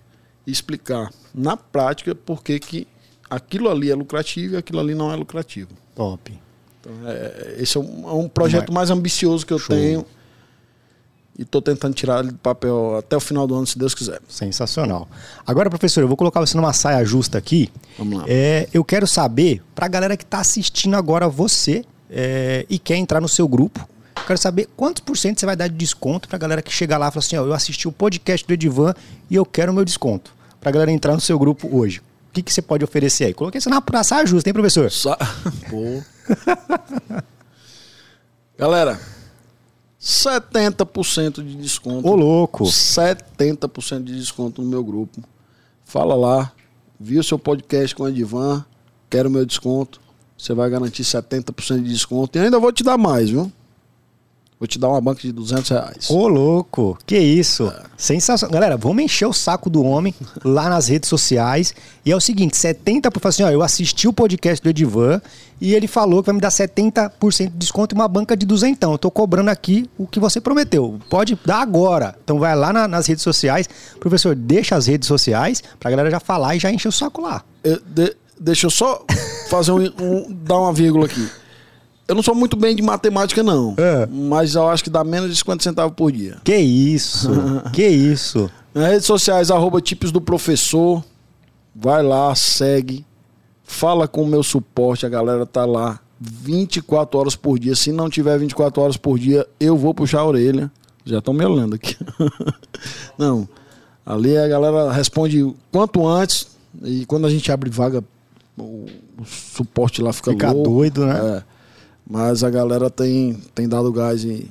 explicar na prática por que que aquilo ali é lucrativo e aquilo ali não é lucrativo. Top. Então, é, esse é um, é um projeto mais ambicioso que eu Show. tenho. E estou tentando tirar ele do papel até o final do ano, se Deus quiser. Sensacional. Agora, professor, eu vou colocar você numa saia justa aqui. Vamos lá. É, eu quero saber, pra galera que tá assistindo agora você é, e quer entrar no seu grupo, eu quero saber quantos por cento você vai dar de desconto pra galera que chega lá e fala assim, ó, eu assisti o podcast do Edivan e eu quero o meu desconto. Pra galera entrar no seu grupo hoje. O que, que você pode oferecer aí? Coloquei isso na, saia justa, hein, professor? Só... Pô. Galera, 70% de desconto. Ô, louco. 70% de desconto no meu grupo. Fala lá, viu seu podcast com o Edivan, quero meu desconto. Você vai garantir 70% de desconto. E ainda vou te dar mais, viu? Vou te dar uma banca de 200 reais. Ô, louco, que isso. Sensacional. Galera, vamos encher o saco do homem lá nas redes sociais. E é o seguinte, 70%, por assim, ó, eu assisti o podcast do Edivan e ele falou que vai me dar 70% de desconto e uma banca de 200. Então, eu tô cobrando aqui o que você prometeu. Pode dar agora. Então vai lá na- nas redes sociais. Professor, deixa as redes sociais pra galera já falar e já encher o saco lá. Eu- de- deixa eu só fazer um, um- dar uma vírgula aqui. Eu não sou muito bem de matemática, não. É. Mas eu acho que dá menos de 50 centavos por dia. Que isso, que isso. Nas redes sociais, arroba tipos do professor. Vai lá, segue. Fala com o meu suporte, a galera tá lá 24 horas por dia. Se não tiver 24 horas por dia, eu vou puxar a orelha. Já estão me olhando aqui. não. Ali a galera responde quanto antes. E quando a gente abre vaga, o, o suporte lá fica, Fica louco. doido, né? É. Mas a galera tem, tem dado gás e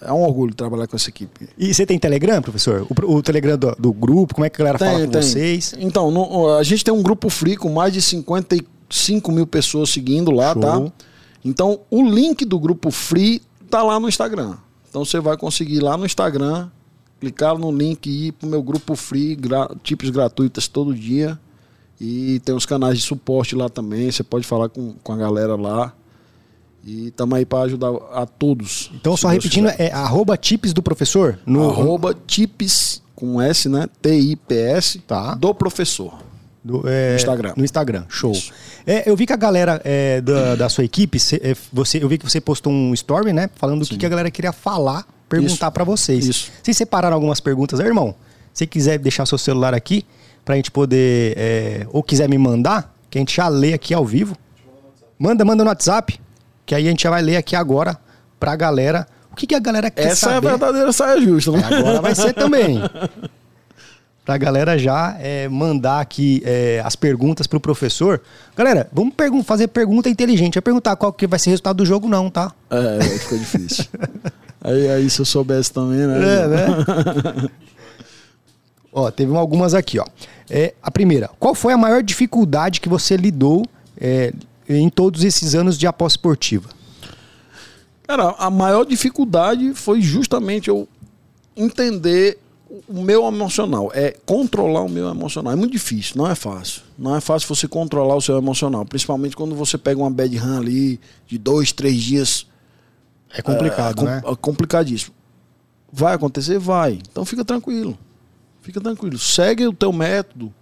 é um orgulho trabalhar com essa equipe. E você tem Telegram, professor? O, o Telegram do, do grupo, como é que a galera fala com vocês? Então, no- a gente tem um grupo free com mais de 55 mil pessoas seguindo lá, Show. tá? Então, o link do grupo free tá lá no Instagram. Então, você vai conseguir lá no Instagram, clicar no link e ir pro meu grupo free, gra tipos gratuitas todo dia. E tem os canais de suporte lá também. Você pode falar com, com a galera lá. E estamos aí para ajudar a todos. Então, só Deus repetindo, quiser. é arroba tips do professor? No, Arroba tips com S, né? T-I-P-S Tá. do professor. do, é, No Instagram. No Instagram, show. É, eu vi que a galera é, da, da sua equipe, cê- é, você, eu vi que você postou um story, né? Falando o que, que a galera queria falar, perguntar pra vocês. Isso. Vocês separaram algumas perguntas aí, irmão? Se quiser deixar seu celular aqui, pra gente poder. é, ou quiser me mandar, que a gente já lê aqui ao vivo. Manda, manda no WhatsApp, que aí a gente já vai ler aqui agora pra galera. O que, que a galera quer Essa é a saber? verdadeira saia justa, né? É, agora vai ser também. Pra galera já é, mandar aqui é, as perguntas pro professor. Galera, vamos pergun fazer pergunta inteligente. Vai perguntar qual que vai ser o resultado do jogo, não, tá? É, fica difícil. aí, aí se eu soubesse também, né? É, né? ó, teve algumas aqui, ó. É, a primeira, qual foi a maior dificuldade que você lidou é, em todos esses anos de aposta esportiva? Cara, a maior dificuldade foi justamente eu entender o meu emocional. É controlar o meu emocional. É muito difícil, não é fácil. Não é fácil você controlar o seu emocional. Principalmente quando você pega uma bad run ali de dois, três dias. É complicado, é, né? com- é complicadíssimo. Vai acontecer? Vai. Então fica tranquilo. Fica tranquilo. Segue o teu método.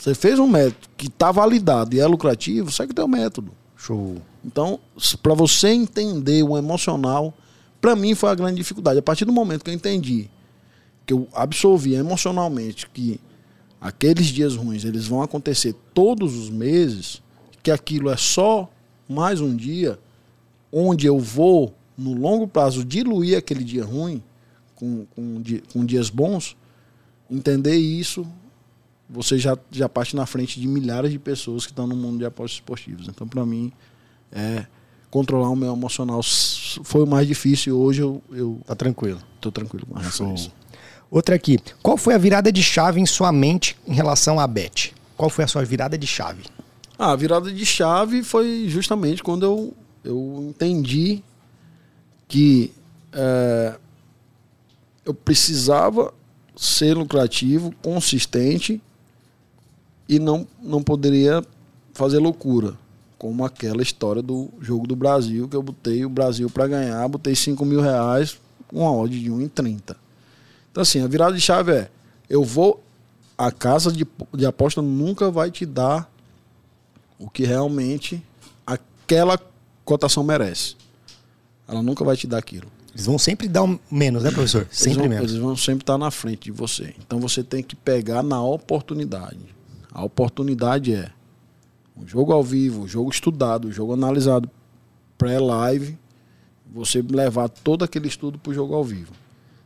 Você fez um método que está validado e é lucrativo, segue o teu método. Show. Então, para você entender o emocional, para mim foi a grande dificuldade. A partir do momento que eu entendi, que eu absorvi emocionalmente que aqueles dias ruins eles vão acontecer todos os meses, que aquilo é só mais um dia, onde eu vou, no longo prazo, diluir aquele dia ruim com, com, com dias bons, entender isso, você já, já parte na frente de milhares de pessoas que estão no mundo de apostas esportivas. Então, para mim, é controlar o meu emocional foi o mais difícil. Hoje eu, eu Tá tranquilo. tô tranquilo com relação a isso. Outra aqui. Qual foi a virada de chave em sua mente em relação à Bet? Qual foi a sua virada de chave? Ah, a virada de chave foi justamente quando eu, eu entendi que é, eu precisava ser lucrativo, consistente e não, não poderia fazer loucura. Como aquela história do jogo do Brasil, que eu botei o Brasil para ganhar, botei 5 mil reais, uma odd de 1,30. Então, assim, a virada de chave é: eu vou. A casa de, de aposta nunca vai te dar o que realmente aquela cotação merece. Ela nunca vai te dar aquilo. Eles vão sempre dar um menos, né, professor? Sempre eles vão, menos. Eles vão sempre estar na frente de você. Então você tem que pegar na oportunidade. A oportunidade é um jogo ao vivo, um jogo estudado, um jogo analisado pré-live, você levar todo aquele estudo para o jogo ao vivo.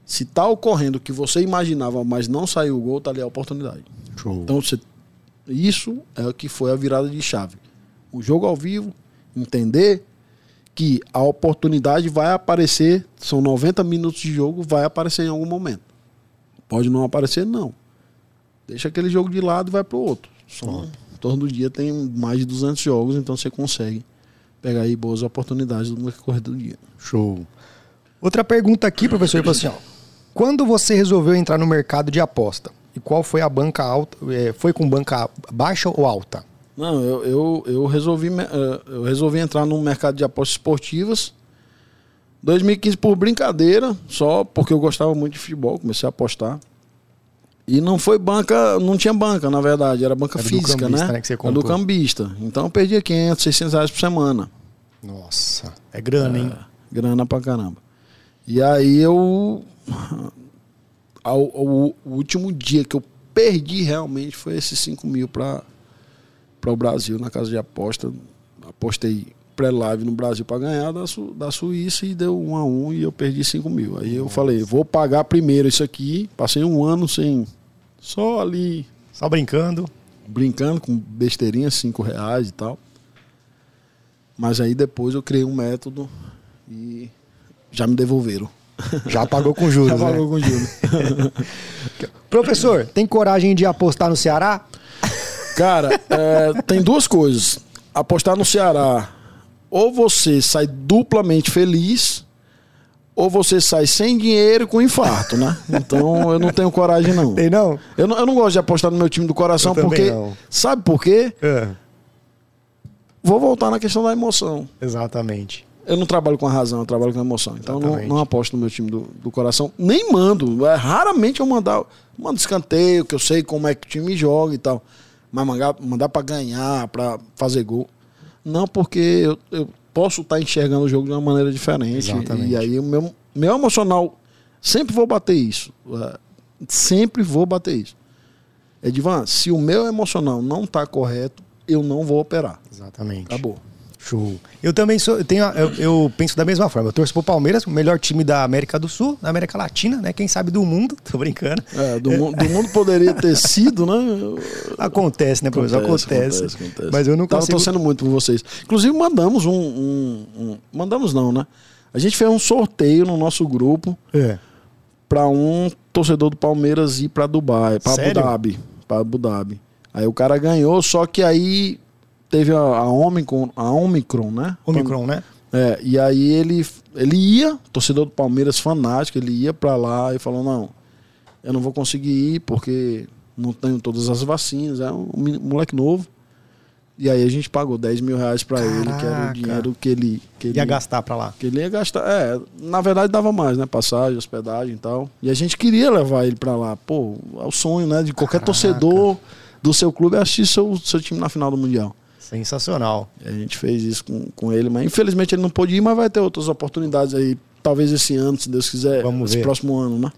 Se está ocorrendo o que você imaginava, mas não saiu o gol, tá ali a oportunidade. Show. Então você, isso é o que foi a virada de chave. O jogo ao vivo, entender que a oportunidade vai aparecer, são 90 minutos de jogo, vai aparecer em algum momento. Pode não aparecer, não. Deixa aquele jogo de lado e vai para o outro. Só, todo dia tem mais de 200 jogos, então você consegue pegar aí boas oportunidades no decorrer do dia. Show. Outra pergunta aqui, professor, falou assim, ó. Quando você resolveu entrar no mercado de aposta? E qual foi a banca alta? é, Foi com banca baixa ou alta? Não, eu, eu, eu, resolvi, eh, eu resolvi entrar no mercado de apostas esportivas. 2015 por brincadeira, só porque eu gostava muito de futebol, comecei a apostar. E não foi banca, não tinha banca, na verdade, era banca Era do física, cambista, né? né, que você Era do cambista. Então eu perdia 500, 600 reais por semana. Nossa, é grana, hein? Grana pra caramba. E aí eu. ao- ao- o último dia que eu perdi realmente foi esses 5 mil para o Brasil na casa de aposta. Apostei pré-live no Brasil para ganhar da, Su- da Suíça e deu 1 a 1 e eu perdi 5 mil. Aí eu falei, vou pagar primeiro isso aqui. Passei um ano sem. Só ali Só brincando. brincando com besteirinha, 5 reais e tal. Mas aí depois eu criei um método e já me devolveram. Já pagou com juros, Já né? pagou com juros. Professor, tem coragem de apostar no Ceará? Cara, é, tem duas coisas. Apostar no Ceará, ou você sai duplamente feliz, ou você sai sem dinheiro e com infarto, né? Então eu não tenho coragem, não. Tem não? Eu não, eu não gosto de apostar no meu time do coração, porque. não. Sabe por quê? É, Vou voltar na questão da emoção. exatamente. Eu não trabalho com a razão, eu trabalho com a emoção. Então eu não, não aposto no meu time do, do coração. Nem mando. É, raramente eu mandar, mando escanteio, que eu sei como é que o time joga e tal. Mas mandar, mandar para ganhar, para fazer gol. Não, porque eu, eu posso estar enxergando o jogo de uma maneira diferente. Exatamente. E aí o meu, meu emocional sempre vou bater isso. É, sempre vou bater isso. Edvan, se o meu emocional não está correto, eu não vou operar. Exatamente. Acabou. Show. Eu também sou, eu, tenho, eu, eu penso da mesma forma. Eu torço pro Palmeiras, o melhor time da América do Sul, da América Latina, né? Quem sabe do mundo, tô brincando. É, do, mu- do mundo poderia ter sido, né? Acontece, né, professor? Acontece. acontece. Mas eu não Tava consigo. torcendo muito por vocês. Inclusive, mandamos um, um- um- Mandamos não, né? A gente fez um sorteio no nosso grupo É. para um torcedor do Palmeiras ir para Dubai, para Abu? Dhabi. Para Abu Dhabi. Aí o cara ganhou, só que aí teve a, a Omicron, a Omicron, né? Omicron, né? É, e aí ele, ele ia, torcedor do Palmeiras fanático, ele ia pra lá e falou: Não, eu não vou conseguir ir porque não tenho todas as vacinas. É um meni- moleque novo. E aí a gente pagou 10 mil reais pra ele, que era Caraca. o dinheiro que ele, que ele Ia gastar pra lá. que ele ia gastar. É, na verdade dava mais, né? Passagem, hospedagem e tal. E a gente queria levar ele pra lá. Pô, é o sonho, né? De qualquer Caraca. torcedor do seu clube é assistir seu, seu time na final do Mundial. Sensacional. A gente fez isso com, com ele, mas infelizmente ele não pôde ir, mas vai ter outras oportunidades aí. Talvez esse ano, se Deus quiser. Vamos esse ver. próximo ano, né?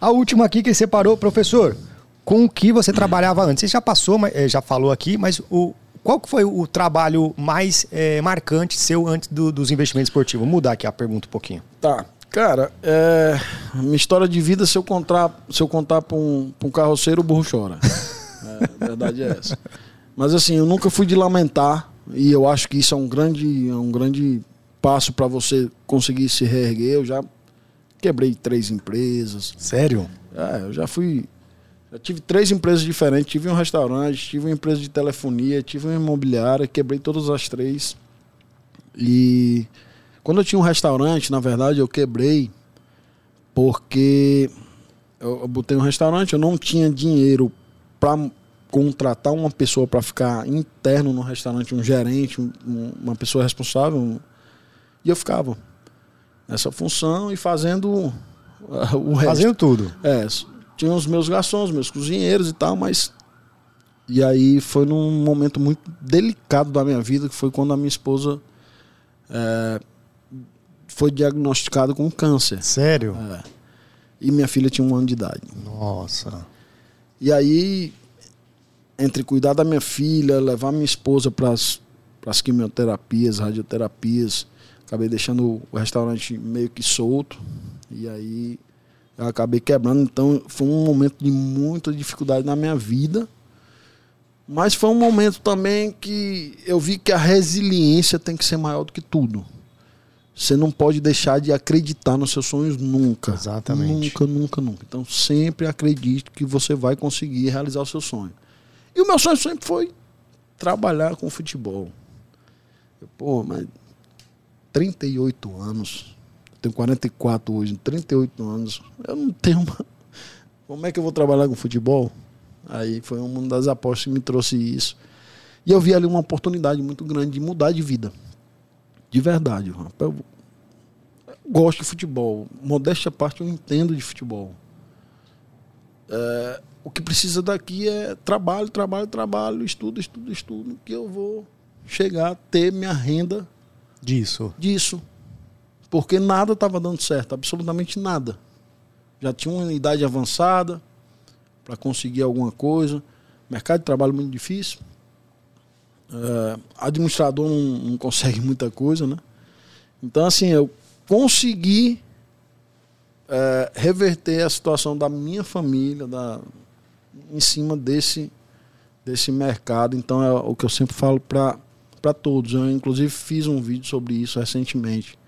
A última aqui que ele separou, professor, com o que você trabalhava antes? Você já passou, mas- eh, já falou aqui, mas o, qual que foi o trabalho mais eh, marcante seu antes do- dos investimentos esportivos? Vou mudar aqui a pergunta um pouquinho. Tá. Cara, é, minha história de vida, se eu contar, se eu contar pra um, pra um carroceiro, o burro chora. É, a verdade é essa. Mas assim, eu nunca fui de lamentar e eu acho que isso é um grande, é um grande passo para você conseguir se reerguer. Eu já quebrei três empresas. Sério? É, eu já fui. Já tive três empresas diferentes. Tive um restaurante, tive uma empresa de telefonia, tive uma imobiliária, quebrei todas as três. E quando eu tinha um restaurante, na verdade, eu quebrei porque eu, eu botei um restaurante, eu não tinha dinheiro para contratar uma pessoa para ficar interno no restaurante, um gerente, um- um- uma pessoa responsável, um- e eu ficava. nessa função e fazendo uh, o resto. Fazendo tudo. É, tinha os meus garçons, meus cozinheiros e tal, mas. E aí foi num momento muito delicado da minha vida, que foi quando a minha esposa é, foi diagnosticada com câncer. Sério? É. E minha filha tinha um ano de idade. Nossa. E aí, entre cuidar da minha filha, levar minha esposa para as quimioterapias, radioterapias, acabei deixando o restaurante meio que solto. E aí eu acabei quebrando. Então foi um momento de muita dificuldade na minha vida. Mas foi um momento também que eu vi que a resiliência tem que ser maior do que tudo. Você não pode deixar de acreditar nos seus sonhos nunca. Exatamente. Nunca, nunca, nunca. Então sempre acredite que você vai conseguir realizar o seu sonho. E o meu sonho sempre foi trabalhar com futebol. Pô, mas 38 anos tenho 44 hoje, 38 anos. Eu não tenho uma... Como é que eu vou trabalhar com futebol? Aí foi uma das apostas que me trouxe isso. E eu vi ali uma oportunidade muito grande de mudar de vida. De verdade, Eu gosto de futebol. Modéstia à parte, eu entendo de futebol. É, o que precisa daqui é trabalho, trabalho, trabalho, estudo, estudo, estudo, que eu vou chegar a ter minha renda disso. Disso. Porque nada estava dando certo, absolutamente nada. Já tinha uma idade avançada para conseguir alguma coisa. Mercado de trabalho muito difícil. É, administrador não, não, consegue muita coisa, né? Então, assim, eu consegui é, reverter a situação da minha família da, em cima desse, desse mercado. Então, é o que eu sempre falo para todos. Eu, inclusive, fiz um vídeo sobre isso recentemente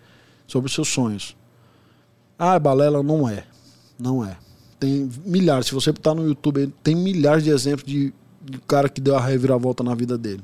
sobre seus sonhos. Ah, balela não é. Não é. Tem milhares. Se você botar no YouTube, tem milhares de exemplos de, de cara que deu a reviravolta na vida dele.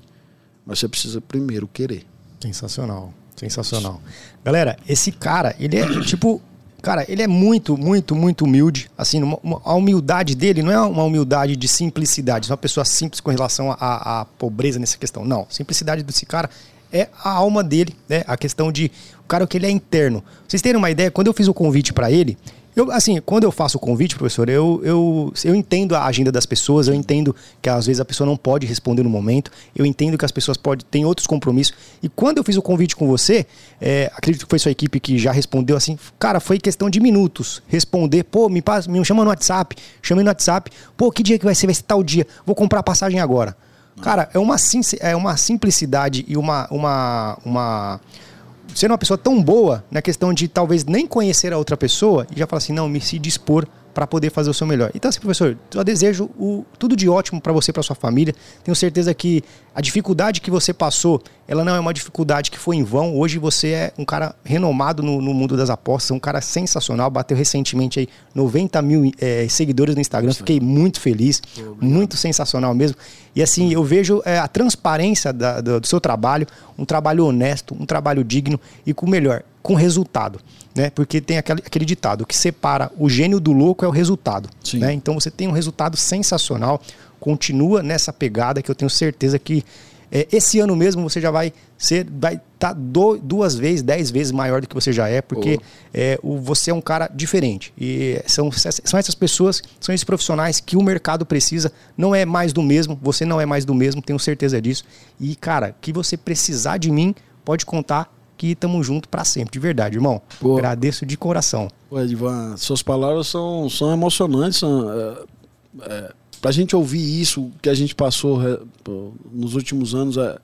Mas você precisa primeiro querer. Sensacional. Sensacional. Galera, esse cara, ele é tipo. Cara, ele é muito, muito, muito humilde. Assim, uma, uma, a humildade dele não é uma humildade de simplicidade, é uma pessoa simples com relação à pobreza nessa questão. Não. Simplicidade desse cara é a alma dele, né? A questão de o cara que ele é interno. Vocês terem uma ideia, quando eu fiz o convite para ele, eu, assim, quando eu faço o convite, professor, eu, eu, eu entendo a agenda das pessoas, eu entendo que às vezes a pessoa não pode responder no momento, eu entendo que as pessoas podem ter outros compromissos. E quando eu fiz o convite com você, é, acredito que foi sua equipe que já respondeu assim, cara, foi questão de minutos responder, pô, me, passa, me chama no WhatsApp, chamei no WhatsApp, pô, que dia que vai ser? Vai ser tal dia, vou comprar passagem agora. Cara, é uma, é uma simplicidade e uma, uma, uma sendo uma pessoa tão boa na questão de talvez nem conhecer a outra pessoa e já falar assim, não, me se dispor para poder fazer o seu melhor. Então, assim, professor, eu desejo o, tudo de ótimo para você e para sua família. Tenho certeza que a dificuldade que você passou, ela não é uma dificuldade que foi em vão. Hoje você é um cara renomado no, no mundo das apostas, um cara sensacional. Bateu recentemente aí 90 mil é, seguidores no Instagram. Fiquei muito feliz, muito sensacional mesmo. E assim, eu vejo é, a transparência da, do, do seu trabalho, um trabalho honesto, um trabalho digno e com o melhor, com resultado né? Porque tem aquele, aquele ditado: o que separa o gênio do louco é o resultado. Né? Então você tem um resultado sensacional, continua nessa pegada que eu tenho certeza que é, esse ano mesmo você já vai ser, vai estar tá duas vezes, dez vezes maior do que você já é, porque é, o, você é um cara diferente. E são, são essas pessoas, são esses profissionais que o mercado precisa, não é mais do mesmo, você não é mais do mesmo, tenho certeza disso. E, cara, que você precisar de mim, pode contar que estamos juntos para sempre, de verdade, irmão. Pô. Agradeço de coração. Pô, Edvan, suas palavras são, são emocionantes. São, é, é, pra gente ouvir isso que a gente passou é, nos últimos anos, é,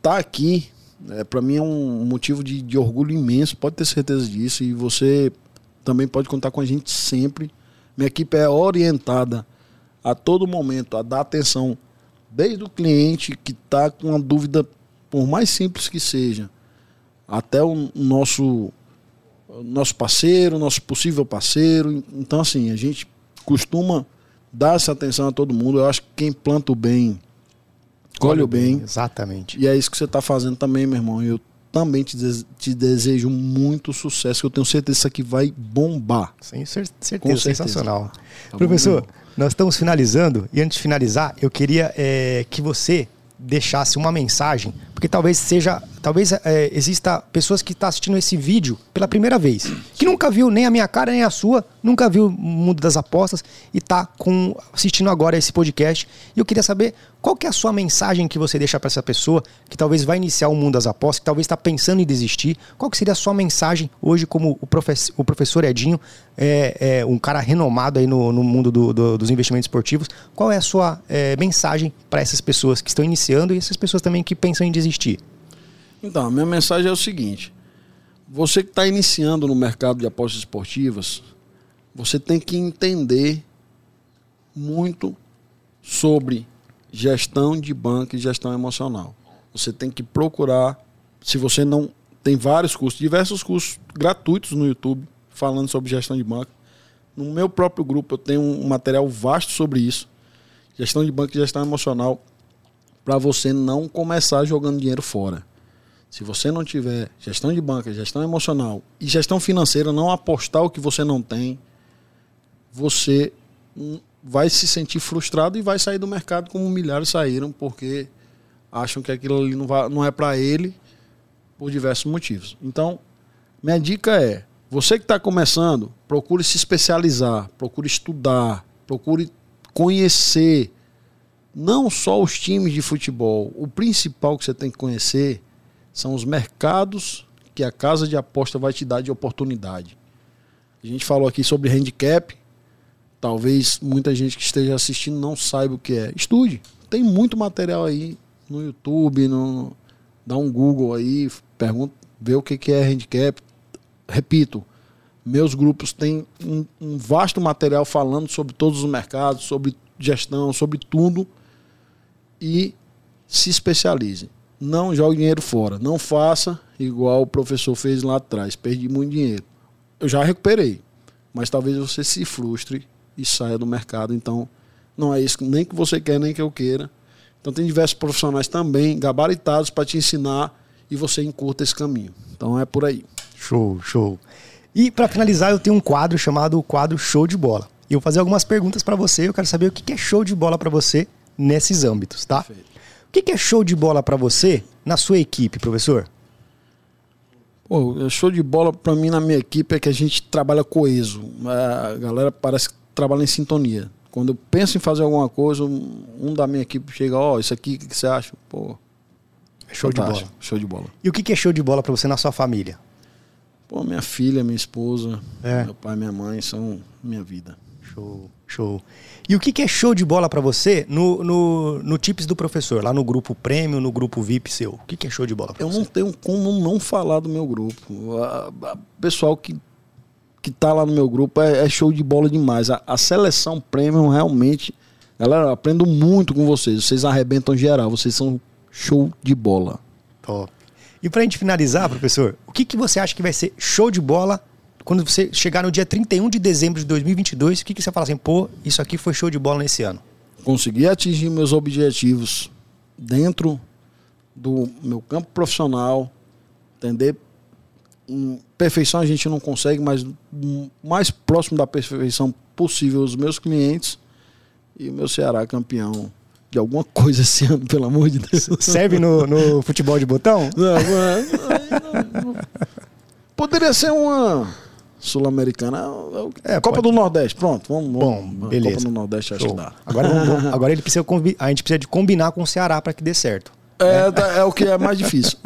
tá aqui, é, para mim é um motivo de, de orgulho imenso, pode ter certeza disso. E você também pode contar com a gente sempre. Minha equipe é orientada a todo momento a dar atenção, desde o cliente que está com uma dúvida, por mais simples que seja, até o nosso nosso parceiro, nosso possível parceiro. Então, assim, a gente costuma dar essa atenção a todo mundo. Eu acho que quem planta o bem, colhe o bem. bem. Exatamente. E é isso que você está fazendo também, meu irmão. Eu também te, te, desejo muito sucesso, que eu tenho certeza que isso aqui vai bombar. Sem certeza, Com certeza. sensacional. Tá Professor, bom, nós estamos finalizando e antes de finalizar, eu queria é, que você deixasse uma mensagem porque talvez seja, talvez é, exista pessoas que estão tá assistindo esse vídeo pela primeira vez, que nunca viu nem a minha cara nem a sua, nunca viu o mundo das apostas e tá com assistindo agora esse podcast. E eu queria saber qual que é a sua mensagem que você deixa para essa pessoa que talvez vai iniciar o mundo das apostas, que talvez está pensando em desistir. Qual que seria a sua mensagem hoje como o, o professor Edinho, é, é, um cara renomado aí no, no mundo do, do, dos investimentos esportivos? Qual é a sua é, mensagem para essas pessoas que estão iniciando e essas pessoas também que pensam em desistir? Então, a minha mensagem é o seguinte: você que está iniciando no mercado de apostas esportivas, você tem que entender muito sobre gestão de banco e gestão emocional. Você tem que procurar, se você não tem vários cursos, diversos cursos gratuitos no YouTube falando sobre gestão de banco. No meu próprio grupo eu tenho um material vasto sobre isso. Gestão de banco e gestão emocional para você não começar jogando dinheiro fora. Se você não tiver gestão de banca, gestão emocional e gestão financeira, não apostar o que você não tem, você vai se sentir frustrado e vai sair do mercado como milhares saíram porque acham que aquilo ali não, não é para ele por diversos motivos. Então, minha dica é: você que está começando, procure se especializar, procure estudar, procure conhecer não só os times de futebol. O principal que você tem que conhecer são os mercados que a casa de aposta vai te dar de oportunidade. A gente falou aqui sobre handicap, talvez muita gente que esteja assistindo não saiba o que é. Estude. Tem muito material aí no YouTube, no, dá um Google aí, pergunta, vê o que, é handicap. Repito, meus grupos têm um, um vasto material falando sobre todos os mercados, sobre gestão, sobre tudo. E se especialize. Não jogue dinheiro fora. Não faça igual o professor fez lá atrás. Perdi muito dinheiro. Eu já recuperei. Mas talvez você se frustre e saia do mercado. Então, não é isso nem que você quer, nem que eu queira. Então, tem diversos profissionais também gabaritados para te ensinar e você encurta esse caminho. Então, é por aí. Show, show. E para finalizar, eu tenho um quadro chamado o quadro Show de Bola. E eu vou fazer algumas perguntas para você. Eu quero saber o que é show de bola para você nesses âmbitos, tá? Perfeito. O que é show de bola para você na sua equipe, professor? Pô, show de bola para mim na minha equipe é que a gente trabalha coeso. A galera parece trabalha em sintonia. Quando eu penso em fazer alguma coisa, um da minha equipe chega, ó, oh, isso aqui, o que, que, você acha? Pô, é show de bola. Show de bola. E o que é show de bola para você na sua família? Pô, minha filha, minha esposa, é. meu pai, minha mãe são minha vida. Show, show. E o que é show de bola para você no, no, no Tips do Professor, lá no grupo Prêmio, no grupo VIP seu? O que é show de bola pra eu você? Eu não tenho como não falar do meu grupo. O pessoal que que tá lá no meu grupo é, é show de bola demais. A, a, seleção premium realmente. Galera, aprendo muito com vocês. Vocês arrebentam geral. Vocês são show de bola. Top. E pra gente finalizar, professor, o que, que você acha que vai ser show de bola quando você chegar no dia 31 de dezembro de 2022? O que, que você fala assim, pô, isso aqui foi show de bola nesse ano? Conseguir atingir meus objetivos dentro do meu campo profissional, entender perfeição a gente não consegue, mas mais próximo da perfeição possível os meus clientes e o meu Ceará campeão de alguma coisa esse ano, pelo amor de Deus. Serve no, no futebol de botão? Não, não, não, Poderia ser uma sul-americana. É, é, Copa pode... do Nordeste, pronto. Vamos, vamos. Bom, beleza. Copa do Nordeste acho que dá. Agora, vamos, agora ele precisa a gente precisa de combinar com o Ceará para que dê certo. É, é o que é mais difícil.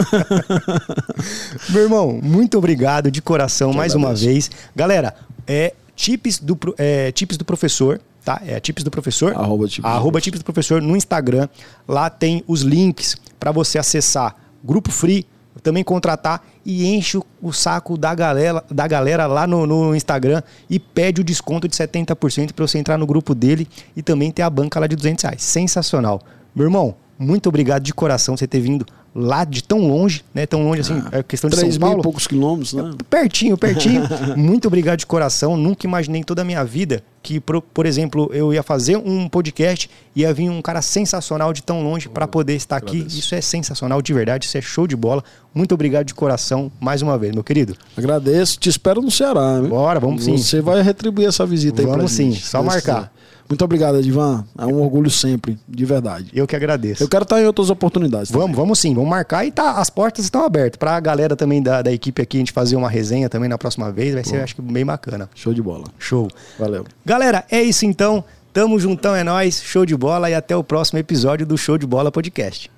Meu irmão, muito obrigado de coração mais uma vez. Galera, é tips do, é, tips do professor, tá? É tips do professor. Arroba tips, arroba tips do professor no Instagram. Lá tem os links para você acessar grupo free, também contratar e enche o saco da galera, da galera lá no, no Instagram e pede o desconto de 70% para você entrar no grupo dele e também ter a banca lá de 200 reais. Sensacional. Meu irmão, muito obrigado de coração você ter vindo lá de tão longe, né? Tão longe assim, ah, é questão de São Paulo. mil e poucos quilômetros, né? Pertinho, pertinho. Muito obrigado de coração. Nunca imaginei em toda a minha vida que, por, por exemplo, eu ia fazer um podcast e ia vir um cara sensacional de tão longe para poder estar aqui. Isso é sensacional, de verdade. Isso é show de bola. Muito obrigado de coração mais uma vez, meu querido. Agradeço. Te espero no Ceará. Viu? Bora, vamos sim. Você vai retribuir essa visita vamos aí Vamos sim, só marcar. Muito obrigado, Edivan. É um orgulho sempre, de verdade. Eu que agradeço. Eu quero estar em outras oportunidades. Vamos, também. vamos sim, vamos marcar e tá, as portas estão abertas. Pra galera também da, da equipe aqui, a gente fazer uma resenha também na próxima vez, vai ser, acho que, bem bacana. Show de bola. Show. Valeu. Galera, é isso então. Tamo juntão, é nós. Show de bola e até o próximo episódio do Show de Bola Podcast.